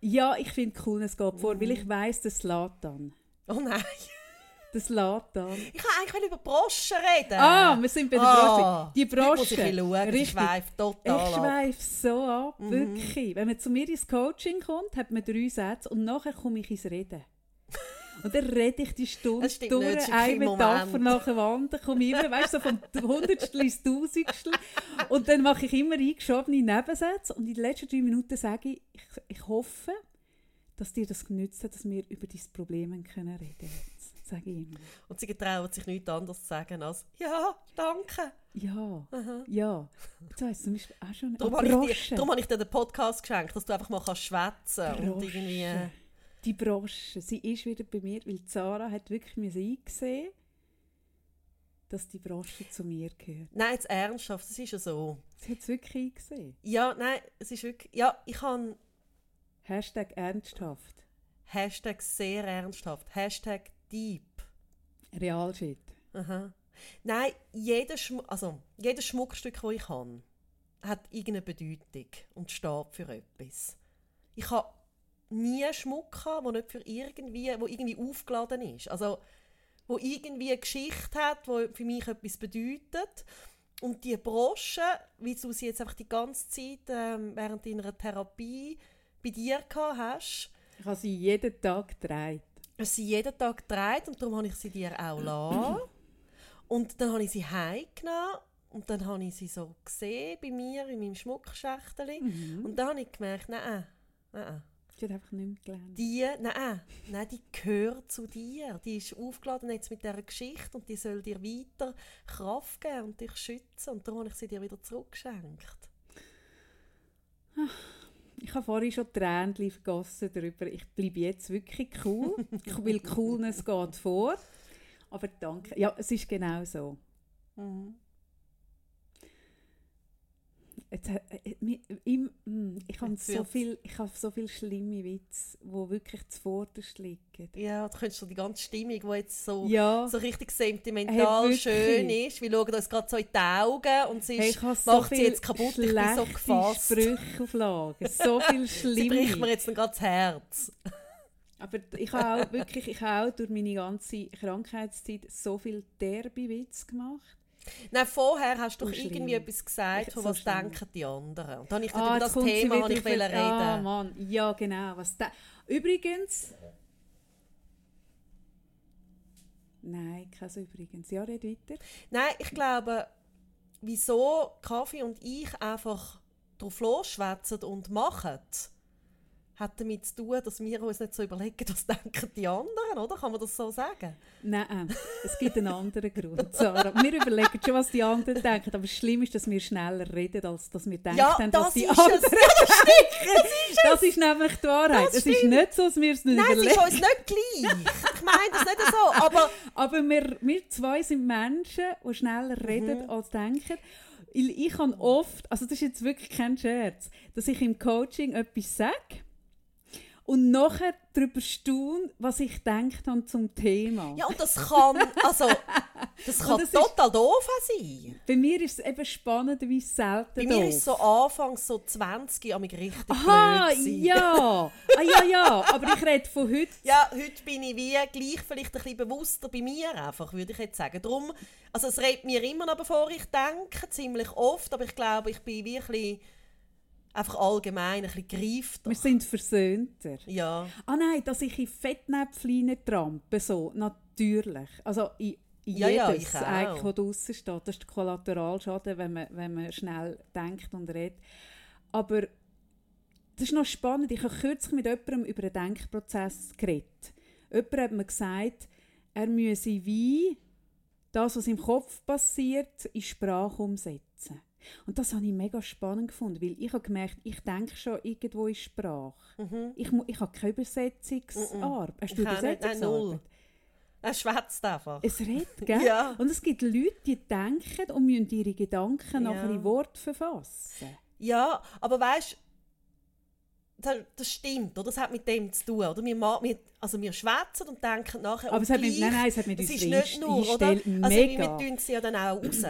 Ja, ich finde Coolness geht vor, mm. weil ich weiss, das lädt dann. Oh nein. Das lädt dann. Ich kann eigentlich über Broschen reden. Ah, wir sind bei der ah, Broschen. Die Broschen. Schauen, ich schweife total Ich schweife so ab, mhm. wirklich. Wenn man zu mir ins Coaching kommt, hat man drei Sätze und nachher komme ich ins Reden. Und dann rede ich die Stunde durch, eine Metapher nach der Wand, komme immer, weißt du, so vom Hundertstel ins Tausendstel. Und dann mache ich immer eingeschobene Nebensätze und in den letzten drei Minuten sage ich, ich, ich hoffe, dass dir das genützt hat, dass wir über dein Problem reden können sage ich immer. Und sie getrauen sich nichts anderes zu sagen als «Ja, danke». Ja, Aha. ja. Du weißt zum Beispiel auch schon darum, habe ich dir, darum habe ich dir den Podcast geschenkt, dass du einfach mal schwätzen kannst und irgendwie die Brosche, sie ist wieder bei mir, weil Zara hat wirklich mir eingesehen, dass die Brosche zu mir gehört. Nein, jetzt ernsthaft, das ist ja so. Sie hat es wirklich eingesehen. Ja, nein, es ist wirklich, ja, ich kann... Hashtag ernsthaft. Hashtag sehr ernsthaft. Hashtag deep. Realshit. Aha. Nein, jedes, Schm also, jedes Schmuckstück, das ich habe, hat irgendeine Bedeutung und steht für etwas. Ich habe nie Schmuck haben, wo nicht für irgendwie, wo irgendwie aufgeladen ist. Also wo irgendwie eine Geschichte hat, wo für mich etwas bedeutet. Und die Brosche, wie du sie jetzt einfach die ganze Zeit ähm, während deiner Therapie bei dir gehabt hast. Ich habe sie jeden Tag getragen. Ich habe sie jeden Tag getragen und darum habe ich sie dir auch *clears throat* lassen. und dann habe ich sie heimgenommen und dann habe ich sie so gesehen bei mir in meinem Schmuckschächtel. Mhm. Und dann habe ich gemerkt, nein, nein, die hat einfach nicht mehr gelernt. Die, nein, nein, die gehört zu dir. Die ist aufgeladen jetzt mit dieser Geschichte und die soll dir weiter Kraft geben und dich schützen. Und darum habe ich sie dir wieder zurückgeschenkt. Ich habe vorhin schon Tränen vergossen darüber. Ich bleibe jetzt wirklich cool, *laughs* weil Coolness geht vor. Aber danke. Ja, es ist genau so. Mhm. Jetzt, äh, äh hm, ich habe so viel, ich habe so viele schlimme Witze, die wirklich zuvorderst liegen. Ja, du könntest so die ganze Stimmung, die jetzt so, ja. so richtig sentimental hey, schön ist. Wir schauen uns gerade so in die Augen und sie hey, macht so sie jetzt kaputt. Ich bin so gefasst. Sprüche auf Lager. So viel *laughs* schlimme. sie bricht mir jetzt gerade das Herz. Aber ich habe auch wirklich, ich habe auch durch meine ganze Krankheitszeit so viel derbe Witze gemacht Nein, vorher hast du doch irgendwie etwas gesagt, von was so denken die anderen. Und dann habe ich ah, über das Thema ich reden. Ah, Mann. Ja, genau. Was Übrigens... Nein, kein Übrigens. Ja, red weiter. Nein, ich glaube, wieso Kaffee und ich einfach drauf losschwätzen und machen hat damit zu tun, dass wir uns nicht so überlegen, was denken die anderen, oder? Kann man das so sagen? Nein, es gibt einen anderen Grund, Sarah. Wir überlegen schon, was die anderen denken, aber schlimm ist, dass wir schneller reden, als dass wir denken, ja, was die anderen es. Ja, das ist, das ist nämlich die Wahrheit. es ist nicht so, dass wir es nicht Nein, überlegen. Nein, es ist uns nicht gleich. Ich meine das nicht so, aber... aber wir, wir zwei sind Menschen, die schneller reden, mhm. als denken. Ich kann oft, also das ist jetzt wirklich kein Scherz, dass ich im Coaching etwas sage und nachher darüber staunen, was ich denkt habe zum Thema. Ja, und das kann, also, Das *laughs* kann das ist- total doof sein. Bei mir ist es eben spannend, wie selten Bei mir doof. ist so anfangs so 20 am richtig Aha, ja. Ah, ja, ja. Aber ich rede von heute. Ja, heute bin ich wie gleich vielleicht ein bisschen bewusster bei mir einfach, würde ich jetzt sagen. Drum, also es redet mir immer noch, bevor ich denke, ziemlich oft, aber ich glaube, ich bin wirklich einfach allgemein ein bisschen gereifter. Wir sind versöhnter. Ja, Ah nein, dass ich in Fettnäpfchen trampe, so, natürlich. Also in in Ja, ja, jedes, ich auch. eigentlich, was draussen steht. Das ist der Kollateralschaden, wenn man, wenn man schnell denkt und redet. Aber das ist noch spannend. Ich habe kürzlich mit jemandem über einen Denkprozess geredet. Jemand hat mir gesagt, er müsse wie das, was im Kopf passiert, in Sprache umsetzen. Und das habe ich mega spannend gefunden, weil ich habe gemerkt, ich denke schon irgendwo in Sprache. Ich, mu- ich habe keine Übersetzungsarbeit. Hast du Ich. Nein, null. Übersetzungsarbeit? er schwätzt einfach. Es redet, gell? *laughs* Ja. Und es gibt Leute, die denken und müssen ihre Gedanken Ja. nachher in Wort verfassen. Ja, aber weißt das, das stimmt, oder? Das hat mit dem zu tun. Oder? Wir, also wir schwätzen und denken nachher. Aber es hat mit, nein, nein, es hat mit uns ist nicht nur, oder? Also mega. wir tun sie ja dann auch raus.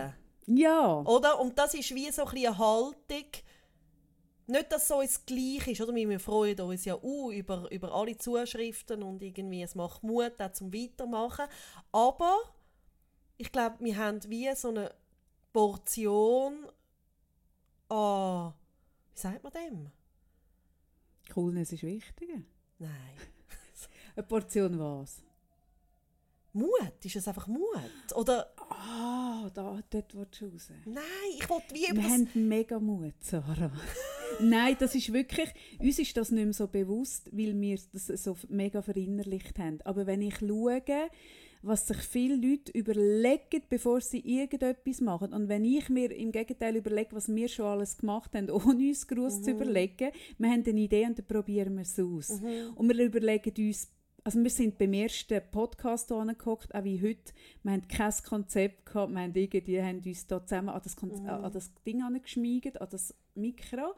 Ja, Oder? Und das ist wie so ein eine Haltung. Nicht, dass es uns gleich ist, oder? Wir freuen uns ja auch über, über alle Zuschriften und irgendwie, es macht Mut auch zum Weitermachen. Aber ich glaube, wir haben wie so eine Portion an, wie sagt man dem? Coolness ist wichtiger. Nein. *laughs* Eine Portion was? Mut, ist es einfach Mut? Oder, Ah, da, dort willst du raus. nein, ich wollte wie Wir das... haben mega Mut, Sarah. *laughs* Nein, das ist wirklich, uns ist das nicht mehr so bewusst, weil wir das so mega verinnerlicht haben. Aber wenn ich schaue, was sich viele Leute überlegen, bevor sie irgendetwas machen, und wenn ich mir im Gegenteil überlege, was wir schon alles gemacht haben, *laughs* ohne uns groß zu überlegen, wir haben eine Idee und dann probieren wir es aus. Und wir überlegen uns, also wir sind beim ersten Podcast angeguckt, auch wie heute. Wir haben kein Konzept gehabt, wir haben irgendwie haben uns da zusammen an das, Konze- an das Ding angeschmiegt, an das Mikro.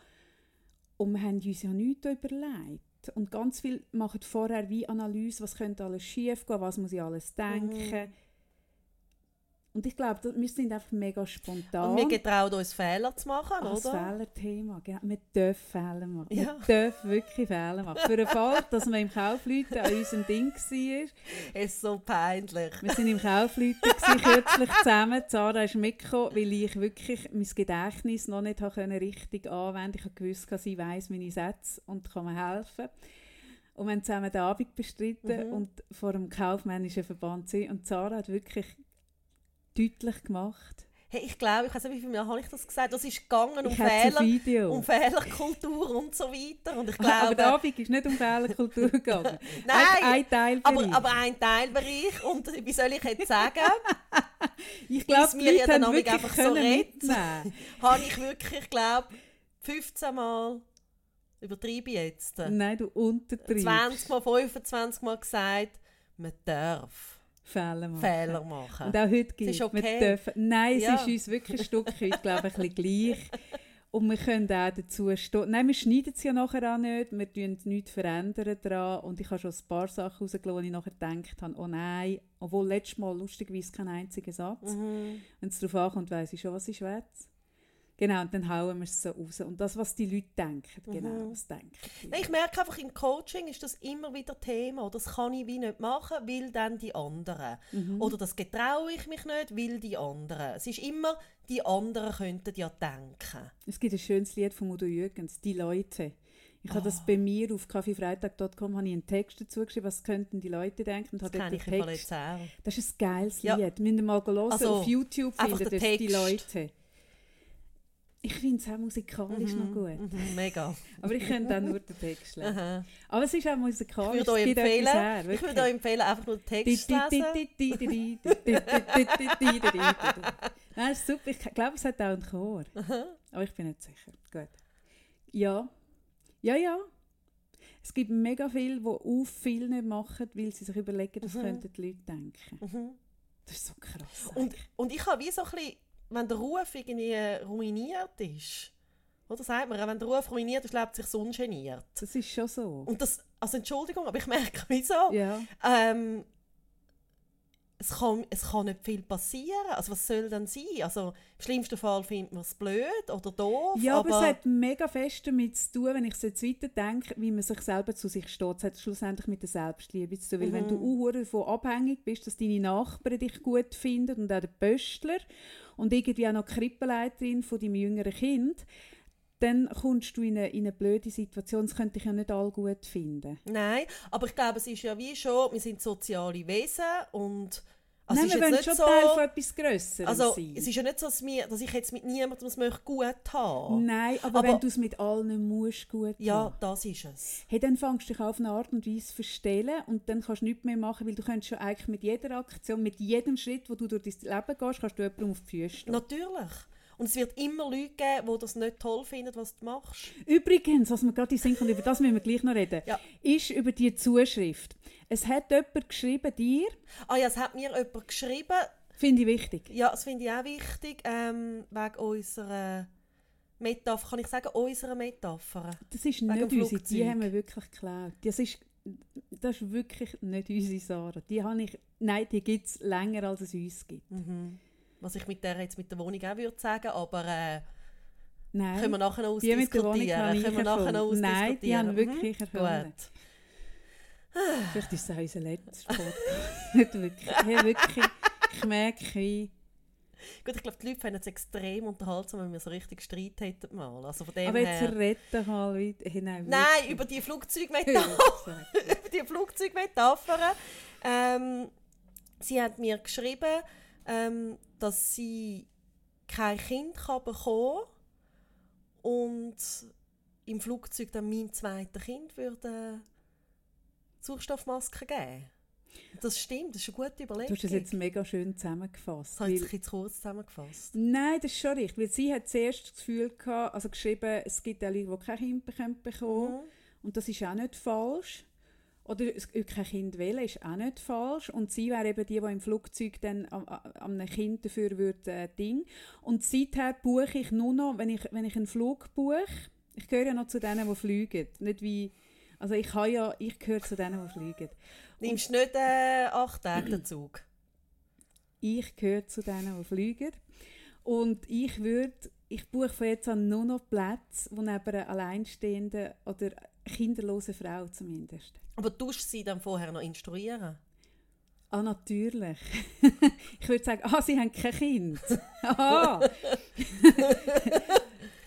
Und wir haben uns ja nichts überlegt. Und ganz viel machen vorher wie Analyse, was könnte alles schief gehen, was muss ich alles denken. Und ich glaube, wir sind einfach mega spontan. Und wir getrauen uns Fehler zu machen, das oder? Fehlerthema, gell? wir dürfen Fehler machen. Ja. Wir dürfen wirklich Fehler machen. Für den Fall, dass man im Kaufleuten an unserem Ding war. Es ist so peinlich. Wir waren im Kaufleuten kürzlich zusammen. Sarah ist mitgekommen, weil ich wirklich mein Gedächtnis noch nicht können richtig anwenden Ich habe gewusst, sie weiss meine Sätze und kann mir helfen. Und wir haben zusammen den Abend bestritten Mhm. und vor dem kaufmännischen Verband sind. Und Sarah hat wirklich deutlich gemacht. Hey, ich glaube, ich weiß nicht, wie viel Mal habe ich das gesagt. Das ist gegangen um Fehler, um Fehlerkultur und so weiter. Und ich aber der glaube, Abend ist nicht um Fehlerkultur *laughs* gegangen. Nein, Einfach ein Teilbereich. aber, aber ein Teilbereich. Und wie soll ich jetzt sagen, *laughs* ich glaube, wir ja dann einfach so mitnehmen. *laughs* habe ich wirklich, ich glaube, 15 Mal übertreibe jetzt. Nein, du untertreibst. 20 Mal, 25 Mal gesagt, man darf Fehler machen. Fehler machen. Und auch heute gibt ist es. okay. Wir dürfen, nein, es Ja. ist uns wirklich ein Stück weit, glaube ich, ein bisschen gleich. Und wir können auch dazu stehen. Nein, wir schneiden es ja nachher auch nicht. Wir tun nichts verändern daran. Und ich habe schon ein paar Sachen rausgelassen, wo ich nachher gedacht habe, oh nein. Obwohl letztes Mal lustigerweise kein einziger Satz. Mhm. Wenn es darauf ankommt, weiss ich schon, was ich schwätze. Genau, und dann hauen wir es so raus. Und das, was die Leute denken, genau, was denken. Nein, ich merke einfach, im Coaching ist das immer wieder Thema. Das kann ich wie nicht machen, weil dann die anderen. Mhm. Oder das getraue ich mich nicht, weil die anderen. Es ist immer, die anderen könnten ja denken. Es gibt ein schönes Lied von Udo Jürgens, «Die Leute». Ich habe Ah. das bei mir auf kaffeefreitag.com habe ich einen Text dazu geschrieben, was könnten die Leute denken. Und Das habe kenne ich Text, jetzt auch. das ist ein geiles Ja. Lied. Müsst ihr mal hören. Also, auf YouTube findet ihr «Die. Leute». Ich finde es auch musikalisch noch gut. Mhm, mega. Aber ich könnte auch nur den Text lesen. Aha. Aber es ist auch Ich musikalisch. würde euch empfehlen, her, ich würde euch empfehlen, einfach nur den Text zu lesen. Nein, ist super. Ich glaube, es hat auch einen Chor. Aber ich bin nicht sicher. Gut. Ja. Ja, ja. Es gibt mega viele, die auch viel nicht machen, weil sie sich überlegen, was könnten die Leute denken. Mhm. Das ist so krass. Und, und ich habe wie so ein bisschen, wenn der Ruf irgendwie ruiniert ist, oder sagt man, wenn der Ruf ruiniert ist, lebt sich so ungeniert. das ist schon so. Und das, also Entschuldigung, aber ich merke wieso. Ja. Ähm, es kann, es kann nicht viel passieren. Also was soll denn sein? Also im schlimmsten Fall findet man es blöd oder doof. Ja, aber, aber, es hat mega fest damit zu tun, wenn ich so jetzt weiter denke, wie man sich selber zu sich steht. Es hat schlussendlich mit der Selbstliebe zu tun. Weil mhm. wenn du mhm. davon abhängig bist, dass deine Nachbarn dich gut finden und auch der Pöstler und irgendwie auch noch die Krippenleiterin von deinem jüngeren Kind, dann kommst du in eine, in eine blöde Situation. Das könnte ich ja nicht all gut finden. Nein, aber ich glaube, es ist ja wie schon, wir sind soziale Wesen und also Nein, wir wollen schon so, Teil von etwas Grösserem also, sein. Es ist ja nicht so, dass, wir, dass ich jetzt mit niemandem es möchte gut haben Nein, aber, aber wenn du es mit allen musst gut Ja, haben. das ist es. Hey, dann fängst du dich auf eine Art und Weise verstellen und dann kannst du nichts mehr machen, weil du kannst schon eigentlich mit jeder Aktion, mit jedem Schritt, wo du durch dein Leben gehst, kannst du jemandem auf die Füße stehen. Natürlich. Und es wird immer Leute geben, die das nicht toll finden, was du machst. Übrigens, was wir gerade sind, und über das müssen wir gleich noch reden, ja. ist über die Zuschrift. Es hat jemand geschrieben, dir. Ah ja, es hat mir jemand geschrieben. Finde ich wichtig. Ja, das finde ich auch wichtig, ähm, wegen unserer Metapher. Kann ich sagen, unserer Metapher? Das ist wegen nicht unsere, die haben wir wirklich geklaut. Das ist, das ist wirklich nicht unsere Sarah. Die habe ich, nein, die gibt es länger, als es uns gibt. Mhm. Was ich mit der jetzt mit der Wohnung auch würde sagen, aber äh, Nein, können wir nachher noch ausdiskutieren. Die können wir nachher noch ausdiskutieren. Nein, die haben wirklich mhm. erfunden. Gut. Vielleicht ist es auch unser letzter Podcast. *laughs* Nicht wirklich. Hey, wirklich. Ich merke, wie... Gut, ich glaube, die Leute fanden es extrem unterhaltsam, wenn wir so richtig Streit hätten mal. Also von dem Aber jetzt her... reden mal. Hey, nein, nein, über die Flugzeugmetapher. *laughs* *laughs* über die Flugzeugmetapher. Ähm, sie hat mir geschrieben, ähm, dass sie kein Kind kann bekommen und im Flugzeug dann meinem zweiten Kind würde Sauerstoffmaske geben. Das stimmt, das ist eine gute Überlegung. Du hast das jetzt mega schön zusammengefasst. Das habe ich jetzt kurz zusammengefasst. Nein, das ist schon richtig. Weil sie hat zuerst das Gefühl gehabt, also geschrieben, es gibt auch Leute, die kein Kind bekommen. Mhm. Und das ist auch nicht falsch oder kein Kind wählen, ist auch nicht falsch. Und sie wäre eben die, die im Flugzeug dann an einem Kind dafür würde, äh, Ding. Und seither buche ich nur noch, wenn ich, wenn ich einen Flug buche, ich gehöre ja noch zu denen, die fliegen. Nicht wie, also ich, habe ja, ich gehöre zu denen, die fliegen. Nimmst du nicht äh, acht Tage Zug? Ich gehöre zu denen, die fliegen. Und ich würde, ich buche von jetzt an nur noch Plätze, wo neben einer alleinstehenden oder kinderlosen Frau zumindest. Aber du sie dann vorher noch instruieren? Ah, natürlich. *laughs* ich würde sagen, ah, sie haben kein Kind. *laughs* Aha.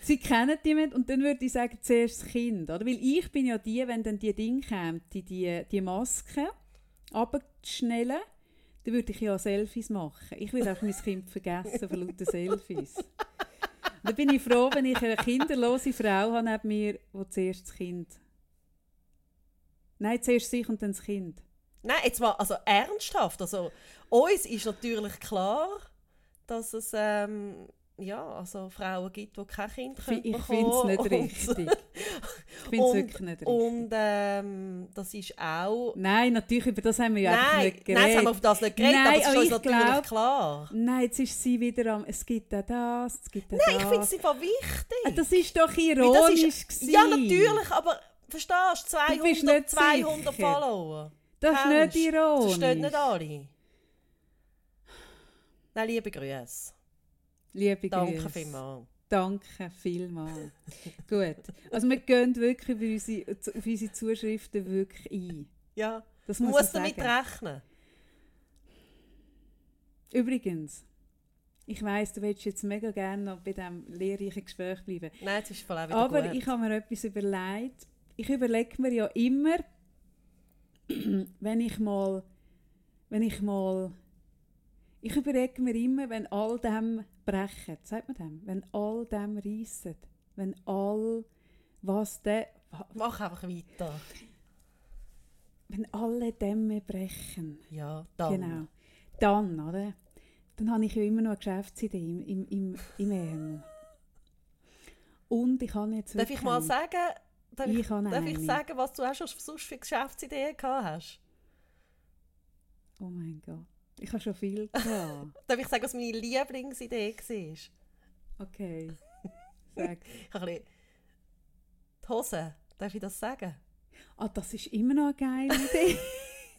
sie kennen jemanden und dann würde ich sagen, zuerst das Kind. Oder? Weil ich bin ja die, wenn dann die Dinge kämen, die, die, die Maske abschnellen, dann würde ich ja Selfies machen. Ich würde auch mein Kind vergessen von lauter Selfies. dann bin ich froh, wenn ich eine kinderlose Frau habe neben mir, die zuerst das Kind Nein, zuerst sich und dann das Kind. Nein, jetzt mal, also ernsthaft. Also, uns ist natürlich klar, dass es ähm, ja, also Frauen gibt, die kein Kind können Ich finde es nicht *laughs* richtig. ich finde es wirklich nicht richtig. Und ähm, das ist auch... Nein, natürlich, über das haben wir ja nein, nicht geredet. Nein, haben wir auf das nicht geredet, nein, aber es ist uns natürlich glaub, klar. Nein, jetzt ist sie wieder am... Es gibt auch das, es gibt auch Nein, das. ich finde es einfach wichtig. Ah, das ist doch ironisch ist, Ja, natürlich, aber Verstehst du? 200, 200 Follower. Das ist nicht ironisch. Das verstehen nicht alle. Nein, liebe Grüße. Liebe Danke Grüße. vielmals. Danke vielmals. *laughs* Gut. Also wir gehen wirklich auf unsere, auf unsere Zuschriften wirklich ein. Ja, das muss musst damit rechnen. Übrigens, ich weiss, du willst jetzt mega gerne noch bei diesem lehrreichen Gespräch bleiben. Nein, das ist voll auch wieder Aber gut. ich habe mir etwas überlegt, ich überlege mir ja immer, *clears throat* wenn ich mal, wenn ich mal, ich überlege mir immer, wenn all dem brechen, sagt man dem, wenn all dem reissen, wenn all, was der... Mach einfach weiter. Wenn alle Dämme brechen. Ja, dann. Genau. Dann, oder? Dann habe ich ja immer noch eine Geschäftsidee im, im, im, im Ärmel. Und ich habe jetzt... Darf ich mal sagen, Darf ich, ich, darf ich sagen, was du auch schon sonst für Geschäftsideen gehabt hast? Oh mein Gott. Ich habe schon viel gehabt. *laughs* darf ich sagen, was meine Lieblingsidee war? Okay. *laughs* Sag. ich habe ein die Hose. Darf ich das sagen? Ah, das ist immer noch eine geile *laughs* Idee.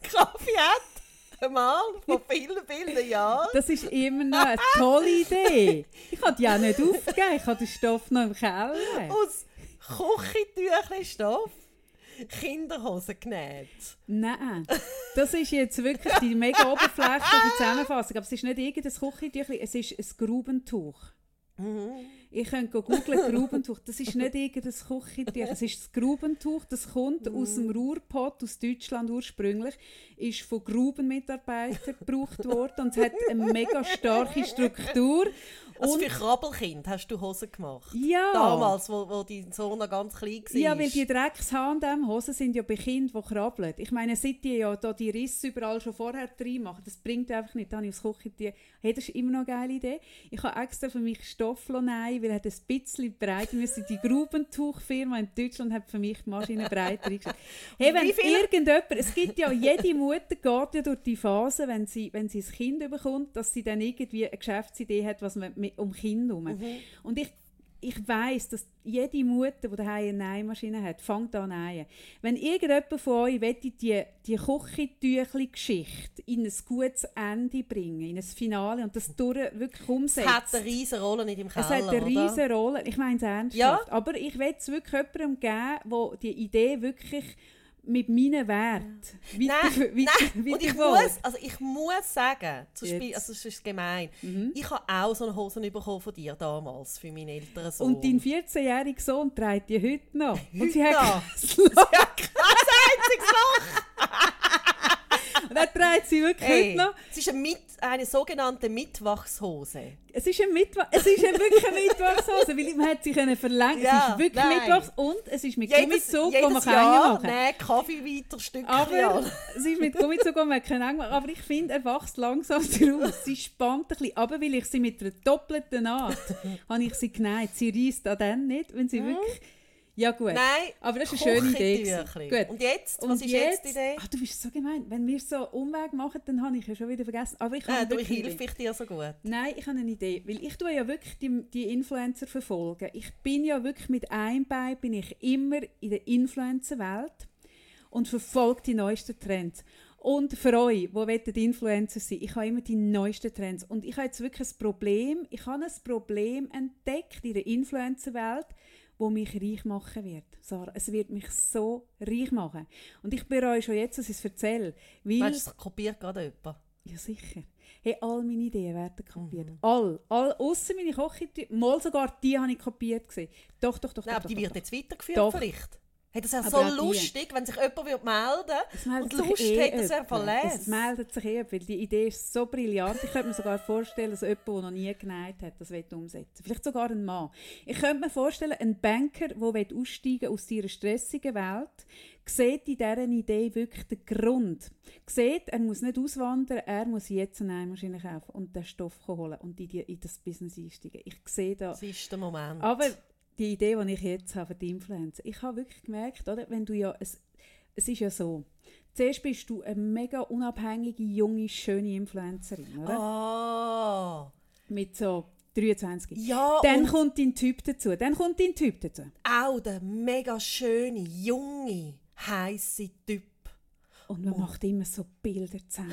Kaffee. Mal vor vielen, vielen Jahren. Das ist immer noch eine tolle Idee. Ich habe die auch nicht aufgegeben. Ich habe den Stoff noch im Keller. Aus Küchentüchli-Stoff Kinderhosen genäht. Nein, das ist jetzt wirklich die mega oberflächliche Zusammenfassung. Aber es ist nicht irgendein Küchentüchli, es ist ein Grubentuch. Mhm. Ich könnte googeln, Grubentuch. Das ist nicht irgendein Küchentuch. Es ist das Grubentuch. Das kommt aus dem Ruhrpott, aus Deutschland ursprünglich. Ist von Grubenmitarbeitern gebraucht worden und es hat eine mega starke Struktur. Also Und- für Krabbelkind hast du Hosen gemacht? Ja. Damals, wo, wo dein Sohn noch ganz klein war. Ja, weil die Dreckshandem-Hosen sind ja bei Kindern, die krabbeln. Ich meine, seit die ja da die Risse überall schon vorher drin machen, das bringt einfach nicht. Dann habe ich aufs Küche Hey, das ist immer noch eine geile Idee. Ich habe extra für mich Stoff nähen, weil er hat ein bisschen breiter müssen. Die Grubentuchfirma in Deutschland hat für mich die Maschine breiter eingestellt. Hey, wenn irgendjemand, es gibt ja, jede Mutter geht ja durch die Phase, wenn sie, wenn sie ein Kind bekommt, dass sie dann irgendwie eine Geschäftsidee hat, was man mit, um Kinder herum. Und ich ich weiss, dass jede Mutter, die daheim eine Nähmaschine hat, fängt an nähen. Wenn irgendjemand von euch wette, die, die Küchentüchli-Geschichte in ein gutes Ende bringen, in ein Finale und das durch wirklich Es umsetzen. hat eine riesige Rolle nicht im Keller, Es hat eine riesige Rolle. Ich meine es ernsthaft. Ja. Aber ich will es wirklich jemandem geben, der die Idee wirklich mit meinen Werten Nein, weiter, nein. weiter, Und ich muss, also ich muss sagen, zum. Beispiel, also es ist gemein, Mhm. ich habe auch so eine Hosen bekommen von dir damals, für meinen älteren Sohn. Und dein 14-jähriger Sohn trägt die heute noch. *laughs* Und Heute *laughs* sie hat noch? Ja, kein einziges Loch! Er trägt sie wirklich Ey, heute noch. es ist eine, Mit eine sogenannte Mittwochshose. Es ist ein Mittwoch, es ist ein wirklich eine Mittwochshose, weil man hat sie können verlängern. Ja, es ist wirklich nein. Mittwochs und es ist mit Jedes, Gummizug, wo jedes man kann Jahr machen kann. nein, Kaffee weiter Stückchen Aber es ist mit Gummizug, wo man kann machen Aber ich finde, er wächst langsam *laughs* draus. Sie spannt ein bisschen ab, weil ich sie mit einer doppelten Naht *laughs* habe ich sie genäht. Sie reißt an dann nicht, wenn sie wirklich... Ja gut. Nein, Aber das ist eine schöne Idee. Gut. Und jetzt? Was Und ist jetzt die Idee? Ach, du bist so gemein. Wenn wir so Umweg machen, dann habe ich ja schon wieder vergessen. Aber ich habe Nein, du, ich helfe ich dir so gut. Nein, ich habe eine Idee, weil ich tue ja wirklich die, die Influencer verfolgen. Ich bin ja wirklich mit einem Bein bin ich immer in der Influencer-Welt und verfolge die neuesten Trends. Und für euch, die wollen Influencer sein, ich habe immer die neuesten Trends. Und ich habe jetzt wirklich ein Problem, ich habe ein Problem entdeckt in der Influencer-Welt, wo mich reich machen wird. Sarah, es wird mich so reich machen. Und ich bereue schon jetzt, dass ich es erzähle. Weil Weißt du, es kopiert gerade jemand. ja, sicher. Hey, all meine Ideen werden kopiert. Mhm. All. all außer meine Küche. Mal sogar die habe ich kopiert. Gesehen. Doch, doch, doch. Nein, doch, aber die doch, wird doch. jetzt weitergeführt Doch. vielleicht. Hey, das wäre so die. lustig, wenn sich jemand würde melden Es meldet und Lust eh hat, das wäre verlesen. Es meldet sich eh, weil die Idee ist so brillant. Ich könnte mir sogar vorstellen, dass jemand, der noch nie genäht hat, das umsetzen Vielleicht sogar ein Mann. Ich könnte mir vorstellen, ein Banker, der aussteigen aus dieser stressigen Welt, sieht in dieser Idee wirklich den Grund. Sieht, er muss nicht auswandern, er muss jetzt eine Nähmaschine kaufen und den Stoff holen und in, die, in das Business einsteigen. Ich sehe da Das ist der Moment. aber die Idee, die ich jetzt habe für die Influencer, ich habe wirklich gemerkt, oder, wenn du ja, es, es ist ja so, zuerst bist du eine mega unabhängige, junge, schöne Influencerin, oder? Ah, Mit so 23. ja, Dann und kommt dein Typ dazu, dann kommt dein Typ dazu. auch der mega schöne, junge, heisse Typ. Und man macht immer so Bilder zusammen.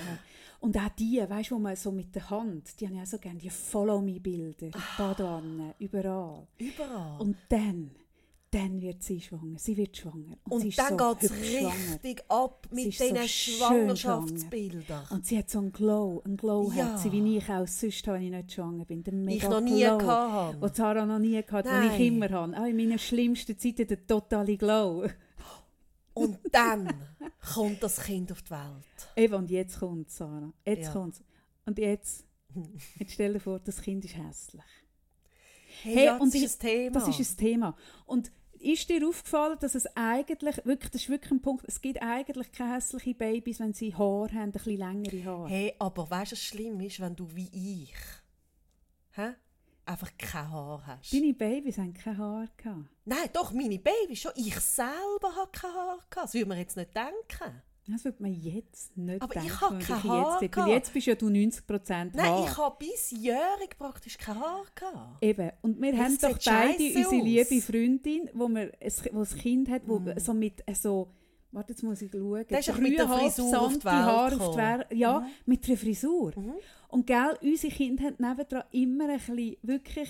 Und auch die, weißt du, wo man so mit der Hand, die haben ja so gerne die Follow-me-Bilder, Ah. in Badewannen, überall. Überall. Und dann, dann wird sie schwanger, sie wird schwanger. Und, Und, dann so geht es schwanger. richtig ab mit so diesen schön Schwangerschaftsbildern. Und sie hat so einen Glow, einen Glow Ja. hat sie, wie ich auch sonst, wenn ich nicht schwanger bin. Den mega ich noch nie Glow, hatte. den Sarah noch nie hatte, den ich immer habe. Auch in meinen schlimmsten Zeiten der totale Glow. Und dann kommt das Kind auf die Welt. Eben, und jetzt kommt Sarah. Jetzt Ja. kommt's. Und jetzt, jetzt stell dir vor, das Kind ist hässlich. Hey, Hey, ja, und das ich- ist ein Thema. Das ist ein Thema. Und ist dir aufgefallen, dass es eigentlich, wirklich, das ist wirklich ein Punkt, es gibt eigentlich keine hässlichen Babys, wenn sie Haare haben, ein bisschen längere Haare. Hey, aber weißt du, was schlimm ist, wenn du wie ich hä? Einfach kein Haar hast? Deine Babys haben keine Haare gehabt. Nein, doch, meine Babys schon. Ich selber habe kein Haar gehabt. Das würde man jetzt nicht denken. Das würde man jetzt nicht Aber denken. ich habe kein Haar jetzt, gehabt. jetzt bist ja du 90% Nein, Haar. ich habe bis jährig praktisch kein Haar gehabt. Eben. Und wir Das haben doch beide unsere liebe Freundin, wo, wir, ein, wo ein Kind hat, wo Mhm. so mit so Warte, jetzt muss ich schauen. Der ist mit der Frisur auf die Welt auf die. Wer- Ja, Mhm. mit der Frisur. Mhm. Und gell, unsere Kinder haben nebendran immer ein bisschen wirklich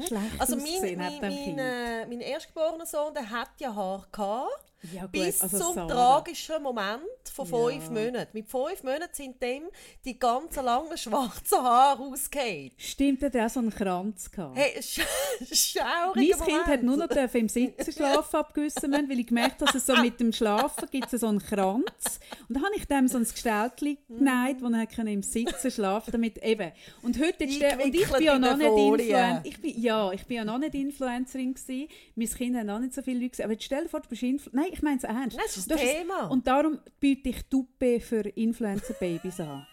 schlecht Also mein, mein, mein, äh, mein erstgeborener Sohn, der hat ja Haar gehabt. Ja, gut, Bis also zum Sarah. tragischen Moment von Ja. fünf Monaten. Mit fünf Monaten sind dem die ganzen langen schwarzen Haare ausgefallen. Stimmt, er auch so einen Kranz gehabt. Hey, sch *laughs* schauriger mein Moment. Kind hat nur noch im Sitzen *laughs* schlafen ab gewissen Moment, weil ich gemerkt habe, dass es so mit dem Schlafen gibt so einen Kranz. Und dann habe ich dem so ein Gestellchen genäht, wo er im Sitzen schlafen damit eben. Und heute jetzt der, und ich bin ja noch nicht Eingewickelt in Influen Folie. ich bin, ja, ich bin ja noch nicht Influencerin gewesen. Mein Kind hat noch nicht so viele Leute gesehen. Aber stell dir vor, du bist Influ Nein, ich meine es ernst. Das ist Du es- Thema. Und darum biete ich Duppe für Influencer-Babys an.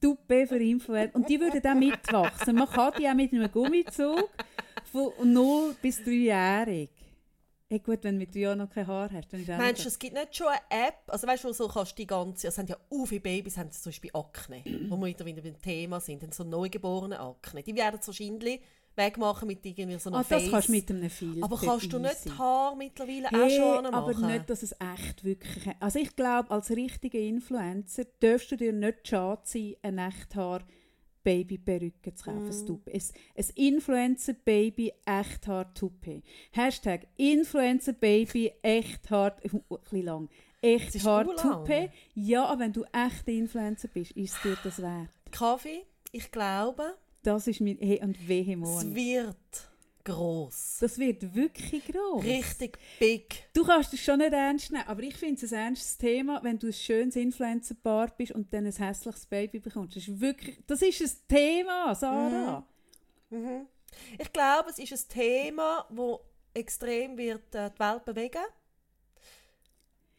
Duppe für Influencer. Und die würden dann mitwachsen. Man kann die auch mit einem Gummizug von 0 bis 3-jährig. Hey, gut, wenn du mit drei Jahren noch kein Haar hast, dann ist auch Meinst du, es gibt nicht schon eine App, also weißt du, so kannst die ganze, es haben ja auch viele Babys, haben zum Beispiel Akne, wo wir wieder beim Thema sind, haben so neugeborene Akne. Die werden wahrscheinlich wegmachen mit irgendwie so einer Ah, das Face. kannst du mit einem Filter. Aber kannst du nicht easy. die Haare mittlerweile auch Hey, schon machen? aber nicht, dass es echt wirklich... Also ich glaube, als richtiger Influencer darfst du dir nicht schade sein, eine Echthaar Babyperücke zu kaufen, Mm. ein. Ein, ein Influencer-Baby Echthaar-Toupet. Hashtag Influencer-Baby Echthaar... *laughs* Ein bisschen lang. Echthaar-Toupet. Ja, aber wenn du echter Influencer bist, ist es dir das wert. Kaffee, ich glaube, Das ist mein... Hey, und es Vehemon. wird gross. Das wird wirklich groß. Richtig big. Du kannst es schon nicht ernst nehmen, aber ich finde es ein ernstes Thema, wenn du ein schönes Influencer-Paar bist und dann ein hässliches Baby bekommst. Das ist wirklich, das ist ein Thema, Sarah. Mhm. Ich glaube, es ist ein Thema, das extrem wird äh, die Welt bewegen.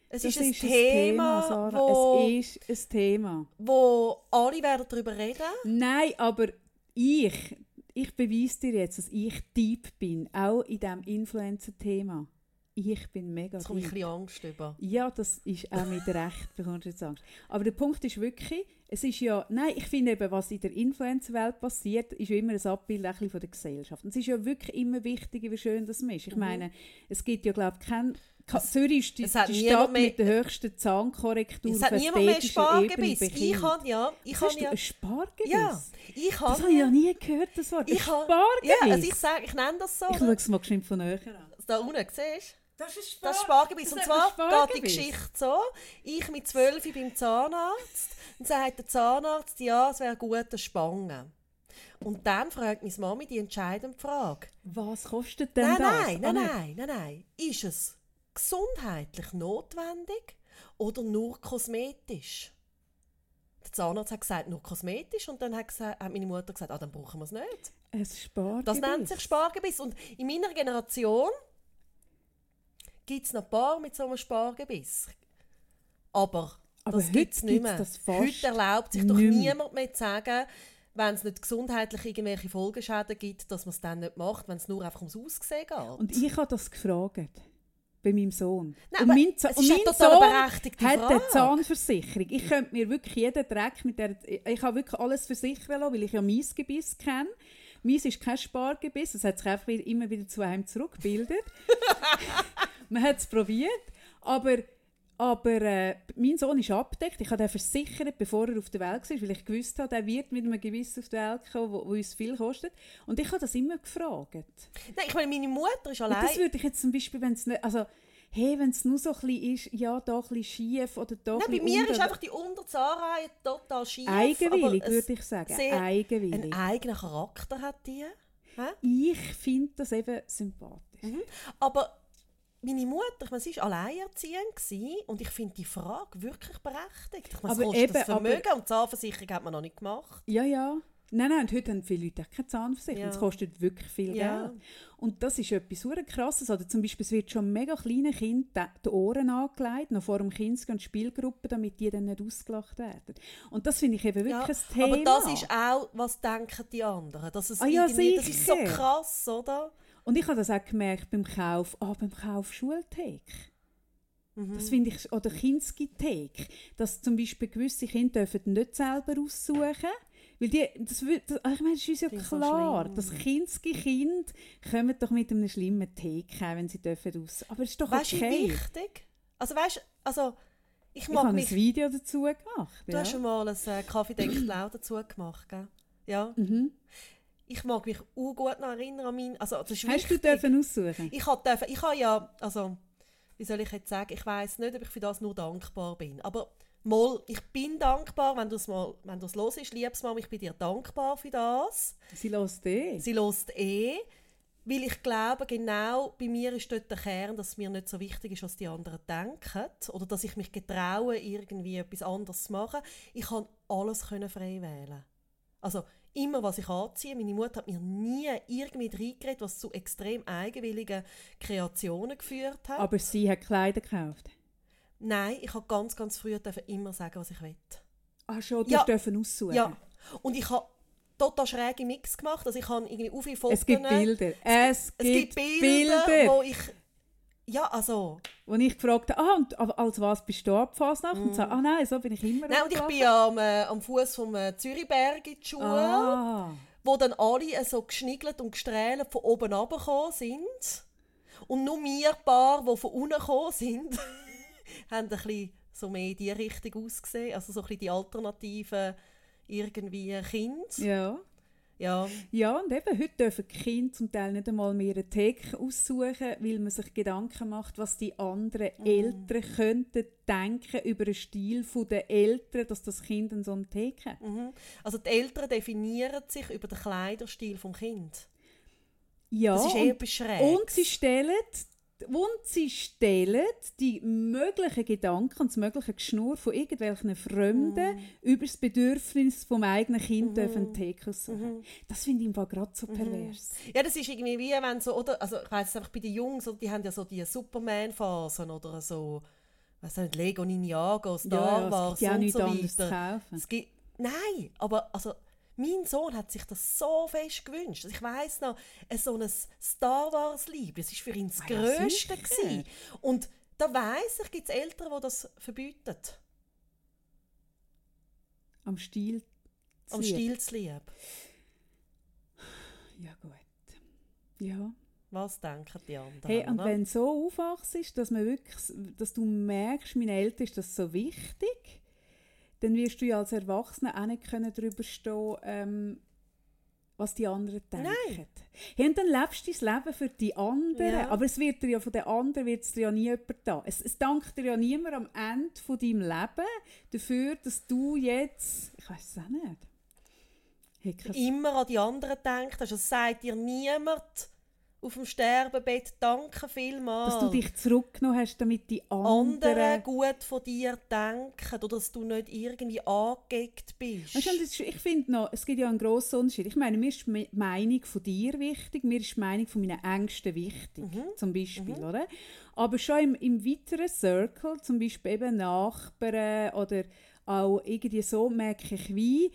Es Das ist ein Thema, Sarah. wo, Es ist ein Thema. wo alle werden darüber reden. Nein, aber ich, ich beweise dir jetzt, dass ich deep bin, auch in diesem Influencer-Thema. Ich bin mega Jetzt komme ich ein bisschen Angst über. Ja, das ist auch mit Recht, bekommst du jetzt Angst. Aber der Punkt ist wirklich, es ist ja, nein, ich finde eben, was in der Influencer-Welt passiert, ist ja immer ein Abbild ein bisschen von der Gesellschaft. Und es ist ja wirklich immer wichtiger, wie schön das ist. Ich meine, es gibt ja, glaube ich, kein... Zürich ist die, es hat die niemand Stadt mehr- mit der höchsten Zahnkorrektur Es hat auf niemand mehr Spargebiss. Ich habe ja, ich habe ja, ein Spargebiss? ja, ich Das habe habe ich noch nie gehört, das Wort. Ich habe- Spargebiss? ja, also ich sage, ich nenne das so. ich schaue es mal geschwind von näher an. Da unten, siehst du? Das ist Das ist Spargebiss. Das Und ist zwar Spargebiss. geht die Geschichte so. Ich mit 12 beim Zahnarzt. Und sagt der Zahnarzt, ja, es wäre gut, eine Spange. Und dann fragt meine Mami die entscheidende Frage. Was kostet denn Nein, das? nein, Ah, nein, nein, nein, nein. Ist es gesundheitlich notwendig oder nur kosmetisch? Der Zahnarzt hat gesagt, nur kosmetisch. Und dann hat, gesagt, hat meine Mutter gesagt, ah, dann brauchen wir es nicht. Ein Spargebiss. Das nennt sich Spargebiss. Und in meiner Generation gibt es noch ein paar mit so einem Spargebiss. Aber, Aber das gibt es nicht mehr. Heute erlaubt sich doch niemand mehr zu sagen, wenn es nicht gesundheitlich irgendwelche Folgeschäden gibt, dass man es dann nicht macht, wenn es nur einfach ums Aussehen geht. Und ich habe das gefragt. Bei meinem Sohn. Nein, und mein, es und ist mein Sohn hat eine. Zahnversicherung. Ich könnte mir wirklich jeden Dreck mit der... Ich habe wirklich alles versichern lassen, weil ich ja mein Gebiss kenne. Meins ist kein Spargebiss. Es hat sich einfach immer wieder zu einem zurückgebildet. *laughs* Man hat es probiert. Aber, aber äh, mein Sohn ist abgedeckt. Ich habe ihn versichert, bevor er auf der Welt war, weil ich gewusst habe, er wird mit einem Gebiss auf die Welt kommen, wo, wo uns viel kostet. Und ich habe das immer gefragt. Nein, ich meine, meine Mutter ist Und allein. das würde ich jetzt zum Beispiel, wenn es nicht, also, hey, wenn es nur so ein ist, ja, da ein bisschen schief oder da ein Nein, bei mir unter- ist einfach die Unterzahnreihe total schief. eigenwillig, würde ich sagen. Eigenwillig. Einen eigenen Charakter hat die. Hä? Ich finde das eben sympathisch. Mhm. Aber meine Mutter, ich meine, sie war alleinerziehend und ich finde die Frage wirklich berechtigt. Ich meine, es Aber kostet eben, das Vermögen und die Zahnversicherung hat man noch nicht gemacht. Ja, ja. Nein, nein, und heute haben viele Leute keine Zahnversicherung. Es Ja. kostet wirklich viel Ja. Geld. Und das ist etwas sehr krasses. Oder zum Beispiel, es wird schon mega kleinen Kindern die Ohren angelegt, noch vor dem Kind und Spielgruppen, damit die dann nicht ausgelacht werden. Und das finde ich eben wirklich Ja, ein Thema. aber das ist auch, was denken die anderen. Dass es Ah ja, das ist so krass, oder? Und ich habe das auch gemerkt beim Kauf, ah, beim Kauf Schulthek. Mhm. Das finde ich, oder Kinski-Thek, dass zum Beispiel gewisse Kinder dürfen nicht selber aussuchen weil die, das, das, ich meine, das ist uns ja Finde ich so klar, schlimm. dass Kinski-Kind kommen doch mit einem schlimmen Theke, wenn sie dürfen aus. Aber es ist doch Weißt okay. wichtig Also weißt also ich Ich mag habe mich. ein Video dazu gemacht. du ja. hast schon mal ein äh, Kaffee denkt laut dazu gemacht, gell? Ja. mhm. Ich mag mich auch gut noch erinnern an meinen. Also, das ist Hast du dürfen aussuchen? Ich habe dürfen, ich habe ja, also, wie soll ich jetzt sagen, ich weiß nicht, ob ich für das nur dankbar bin. Aber mal, ich bin dankbar, wenn du es mal, wenn du es hörst, liebes Mama, ich bin dir dankbar für das. Sie lässt eh. Sie lost eh, weil ich glaube, genau bei mir ist dort der Kern, dass es mir nicht so wichtig ist, was die anderen denken oder dass ich mich getraue, irgendwie etwas anderes zu machen. Ich kann alles können frei wählen. Also immer, was ich anziehe. Meine Mutter hat mir nie irgendwie reingeredet, was zu extrem eigenwilligen Kreationen geführt hat. Aber sie hat Kleider gekauft. Nein, ich habe ganz, ganz früh immer sagen, was ich will. Ah schon, du Ja. dürfen aussuchen. Ja, und ich habe total schräge Mix gemacht. Also ich habe irgendwie auf viele Fotos... Es gibt Bilder. Es, Es gibt Bilder, Bilder. wo ich... Ja, also... Wo ich gefragt habe, ah, und als was bist du abgefasst? Und so, ah nein, so bin ich immer Mm. Nein, und ich bin am, äh, am Fuß vom äh, Zürichberg in die Schule, Ah, wo dann alle äh, so geschniegelt und gestrählt von oben runtergekommen sind. Und nur wir paar, die von unten gekommen sind, *laughs* haben ein bisschen so mehr in die Richtung ausgesehen. Also so ein bisschen die alternativen irgendwie Kinder. ja. Ja. Ja, und eben, heute dürfen die Kinder zum Teil nicht einmal mehr eine Theke aussuchen, weil man sich Gedanken macht, was die anderen Mm. Eltern könnten denken über den Stil der Eltern, dass das Kind in so eine Theke Mhm. Also die Eltern definieren sich über den Kleiderstil des Kindes. Ja, Das ist eher beschränkt. und sie stellen und sie stellen die möglichen Gedanken und das mögliche Geschnur von irgendwelchen Fremden Mm. über das Bedürfnis vom eigenen Kind Mhm. Theke aussuchen. Das finde ich im Fall gerade so pervers. Ja, das ist irgendwie wie wenn so, oder, also ich weiss es einfach bei den Jungs, die haben ja so die Superman-Phasen oder so, weiss nicht, Lego Ninjago, Star ja, Wars ja und so weiter. Es gibt, nein, aber also mein Sohn hat sich das so fest gewünscht. Also ich weiss noch, äh, so ein Star Wars-Liebe, das war für ihn das Ah ja, Größte. gewesen. Und da weiss ich, gibt es Eltern, die das verbieten, Am Stil. am. Stil zu lieben. Ja, gut. Ja. Was denken die anderen? Hey, und wenn du so aufwachst, dass, man wirklich, dass du merkst, meinen Eltern ist das so wichtig, dann wirst du ja als Erwachsener auch nicht können darüber stehen ähm, was die anderen denken. Nein. Und dann lebst du dein Leben für die anderen, Ja. aber es wird dir ja von den anderen wird's dir ja nie jemand da. Es, es dankt dir ja niemand am Ende von deinem Leben dafür, dass du jetzt, ich weiß es auch nicht, immer an die anderen denkt. Also es sagt dir niemand auf dem Sterbebett «Danke vielmals», dass du dich zurückgenommen hast, damit die andere anderen gut von dir denken oder dass du nicht irgendwie angeeckt bist. Weißt du, ich finde noch, es gibt ja einen grossen Unterschied. Ich meine, mir ist die Meinung von dir wichtig, mir ist die Meinung von meinen Ängsten wichtig, Mhm. zum Beispiel, oder? Aber schon im, im weiteren Circle, zum Beispiel eben Nachbarn oder auch irgendwie so, merke ich wie,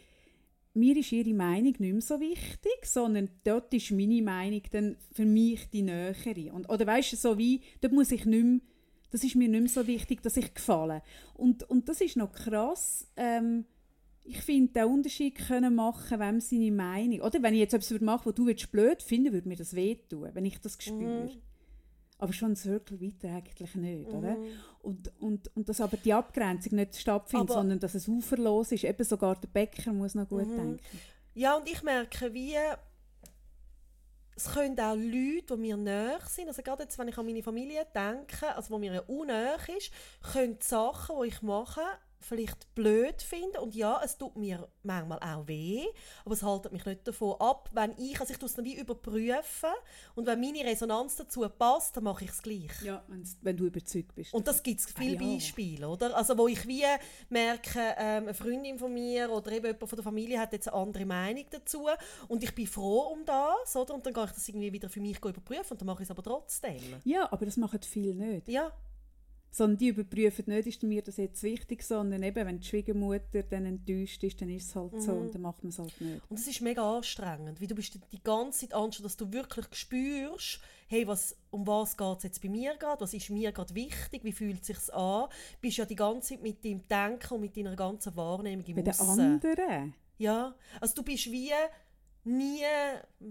mir ist ihre Meinung nicht mehr so wichtig, sondern dort ist meine Meinung dann für mich die nähere. Und, oder weißt du, so wie, dort muss ich nicht mehr, das ist mir nicht mehr so wichtig, dass ich gefalle. Und, und das ist noch krass, ähm, ich finde, den Unterschied können machen, wem seine Meinung. Oder wenn ich jetzt etwas machen würde, was du würdest blöd finden würde mir das wehtun, wenn ich das spüre. Mhm. Aber schon Circle weiter eigentlich nicht, oder? Mhm. Und, und, und dass aber die Abgrenzung nicht stattfindet, Aber- sondern dass es uferlos ist. Eben sogar der Bäcker muss noch gut Mhm. denken. Ja, und ich merke, wie es können auch Leute, die mir näher sind, also gerade jetzt, wenn ich an meine Familie denke, also wo mir ja unnäher ist, können Sachen, die ich mache, vielleicht blöd finden und ja, es tut mir manchmal auch weh, aber es haltet mich nicht davon ab, wenn ich, also ich tue es dann wie überprüfen und wenn meine Resonanz dazu passt, dann mache ich es gleich. Ja, wenn du überzeugt bist. Und das gibt es viele Ah, ja. Beispiele, oder? Also wo ich wie merke, ähm, eine Freundin von mir oder eben jemand von der Familie hat jetzt eine andere Meinung dazu und ich bin froh um das, oder? Und dann gehe ich das irgendwie wieder für mich überprüfen und dann mache ich es aber trotzdem. ja, aber das machen viele nicht. Ja, Sondern die überprüfen nicht, ist mir das jetzt wichtig, sondern eben, wenn die Schwiegermutter dann enttäuscht ist, dann ist es halt so Mhm. und dann macht man es halt nicht. und es ist mega anstrengend, weil du bist die ganze Zeit anstrengend, dass du wirklich spürst, hey, was, um was geht es jetzt bei mir gerade, was ist mir gerade wichtig, wie fühlt es sich an, bist ja die ganze Zeit mit deinem Denken und mit deiner ganzen Wahrnehmung im Bei den anderen? Ja, also du bist wie nie,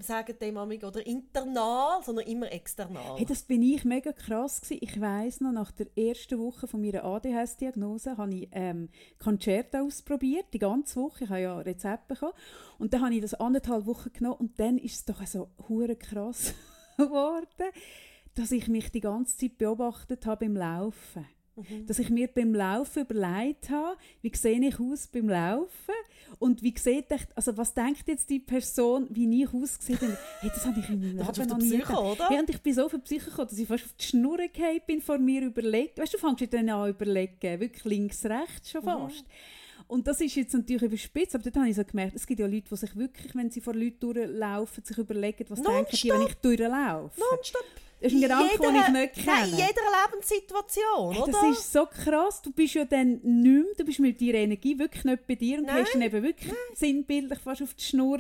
sagen dem amig, oder internal, sondern immer external. Hey, das bin ich mega krass gewesen. Ich weiss noch, nach der ersten Woche von meiner ADHS-Diagnose habe ich ähm, Concerto ausprobiert, die ganze Woche. Ich habe ja Rezepte bekommen. Und dann habe ich das anderthalb Wochen genommen und dann ist es doch so hure krass *laughs* geworden, dass ich mich die ganze Zeit beobachtet habe beim Laufen. Mhm. Dass ich mir beim Laufen überlegt habe, wie sehe ich aus beim Laufen und wie sieht ich, also was denkt jetzt die Person, wie ich ausgesehen habe. Hey, das habe ich in meinem Leben noch nie Psycho, oder? Hey, und ich bin so auf die Psyche gekommen, dass ich fast auf die Schnur gefallen bin, vor mir überlegt. Weißt du, du fängst dann an überlegen, wirklich links, rechts schon mhm. fast. Mhm. Und das ist jetzt natürlich überspitzt, aber dort habe ich so gemerkt, es gibt ja Leute, die sich wirklich, wenn sie vor Leuten durchlaufen, sich überlegen, was non denken die, wenn ich durchlaufe. Nonstop. Das ist ein Gedanke, den ich nicht kenne. Nein, in jeder Lebenssituation, hey, Das ist so krass. Du bist ja dann nicht mehr, du bist mit deiner Energie wirklich nicht bei dir und nein. hast dann eben wirklich nein. sinnbildlich fast auf die Schnur,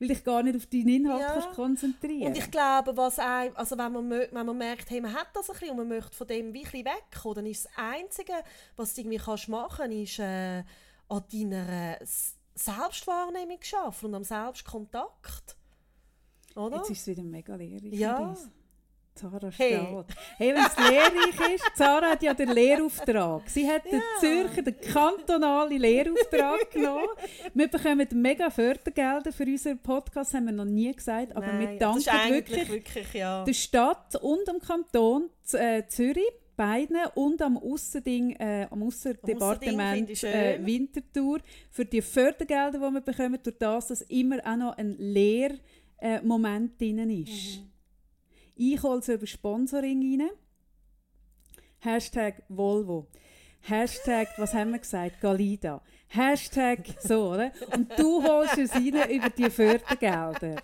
weil dich gar nicht auf deinen Inhalt ja. kannst konzentrieren Und ich glaube, was ein, also wenn, man, wenn man merkt, hey, man hat das ein bisschen und man möchte von dem ein bisschen wegkommen, dann ist das Einzige, was du irgendwie kannst machen kannst, ist äh, an deiner Selbstwahrnehmung schaffen und am Selbstkontakt. Oder? Jetzt ist es wieder mega leerig. Ja. Zara hey. steht. Hey, wenn es lehrreich ist, Zara hat ja den Lehrauftrag. Sie hat den Zürcher, den kantonalen Lehrauftrag genommen. Wir bekommen mega Fördergelder für unseren Podcast, haben wir noch nie gesagt. Aber Nein, wir danken wirklich, wirklich ja. der Stadt und dem Kanton äh, Zürich beiden und am Ausserding, äh, am Ausserdepartement äh, Winterthur für die Fördergelder, die wir bekommen, durch das, dass immer auch noch ein Lehrmoment äh, drin ist. Mhm. Ich hole sie über Sponsoring rein. Hashtag Volvo. Hashtag, was haben wir gesagt? Galida. Hashtag so, oder? Und du holst es rein über die Fördergelder.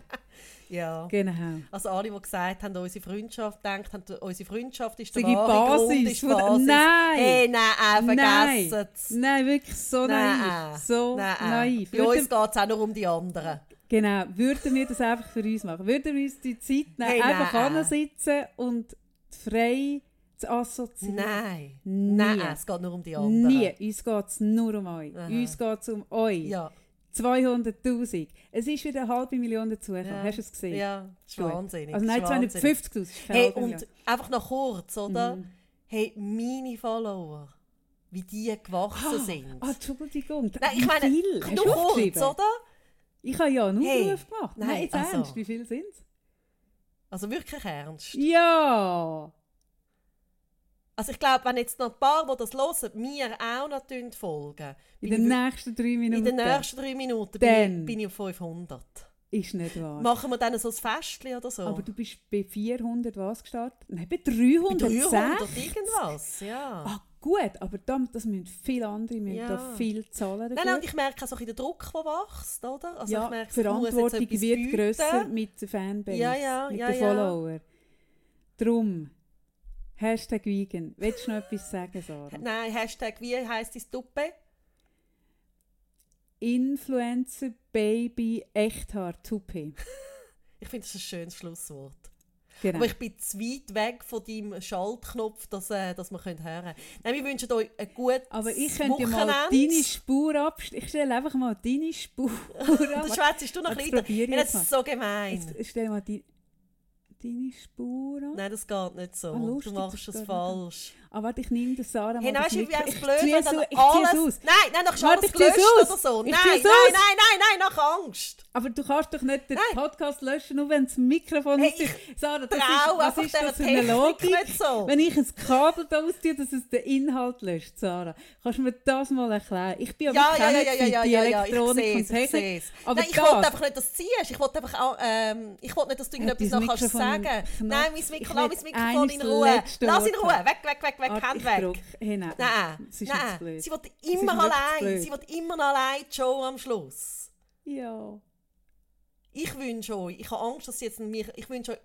Ja. Genau. Also alle, die gesagt haben, unsere Freundschaft denkt, haben, unsere Freundschaft ist wahre Basis. Grund, ist Basis. Nein! Hey, nein, vergessen nein. nein, wirklich so nein. naiv. So nein. naiv. Bei uns geht es auch nur um die anderen. Genau, würden wir das einfach für uns machen? Würden wir uns die Zeit nehmen, hey, einfach sitzen und frei zu assoziieren? Nein. Nein, es geht nur um die anderen. Nie, uns geht es nur um euch. Aha. Uns geht es um euch. Ja. 200'000. Es ist wieder eine halbe Million dazugekommen. Ja. Hast du es gesehen? Ja, das ist wahnsinnig. Also nein, 250'000. Hey, und einfach noch kurz, oder? Mhm. Hey, meine Follower, wie die gewachsen ah, sind. Ah, Entschuldigung. Nein, ich meine, viel? nur kurz, oder? Ich habe ja einen Aufruf hey, gemacht. Nein, nein jetzt also. ernst. Wie viel sind es? Also wirklich ernst? Ja! Also ich glaube, wenn jetzt noch ein paar, die das hören, mir auch noch folgen. In den nächsten drei Minuten? In den nächsten drei Minuten bin, ich, bin ich auf 500. Ist nicht wahr. Machen wir dann so ein Festchen oder so? Aber du bist bei 400 was gestartet? Nein, bei 300. Bei 300 irgendwas, ja. Ah, gut, aber das müssen viele andere müssen ja. da viel zahlen. Nein, nein, und ich merke auch so der Druck, der wächst, oder? Also ja, ich merke, Verantwortung wird grösser mit der Fanbase, ja, ja, mit ja, den Followern. Darum, Hashtag Vegan. Willst du noch etwas sagen, Sarah? *laughs* Nein, Hashtag wie heisst die Stuppe? Influencer Baby Echthaar Tuppe. *laughs* ich finde das ein schönes Schlusswort. Genau. Aber ich bin zu weit weg von deinem Schaltknopf, dass, äh, dass wir hören können. Nein, wir wünschen euch ein gutes Aber ich könnte mal deine Spur abstellen. Ich stelle einfach mal deine Spur *laughs* ab. das schwätzt du noch ein bisschen. Das ist so gemein. Jetzt stell mal die deine Spur an? Nein, das geht nicht so. Ah, lustig, du machst es falsch. Ah, warte, ich nehme das Sarah hey, mal. Hey, du, wie es blöd ist, wenn dann alles... Nein, nein, nach alles gelöscht oder so. Nein, nein, nein, nein, nein, nach Angst. Aber du kannst doch nicht den nein. Podcast löschen, nur wenn das Mikrofon hey, ist. Sarah, das ist, was ist das für eine Logik? So. Wenn ich ein Kabel da ausziehe, dass es den Inhalt löscht, Sarah. Kannst du mir das mal erklären? Ich bin ja, aber ja, ja, ja, ja, die ja, Elektronik ja, und Technik. Aber nein, ich wollte einfach nicht, dass du ziehst. Ich wollte einfach ähm, ich wollte nicht, dass du irgendetwas noch kannst sagen. Nein, mein Mikrofon in Ruhe. Lass in Ruhe. Weg, weg, weg, weg, Hand weg. Hey, nein, nein, nein. sie wird immer allein. Sie wird immer allein die Show am Schluss. Ja. Ich wünsche euch, ich habe Angst, dass sie jetzt mich, ich wünsche euch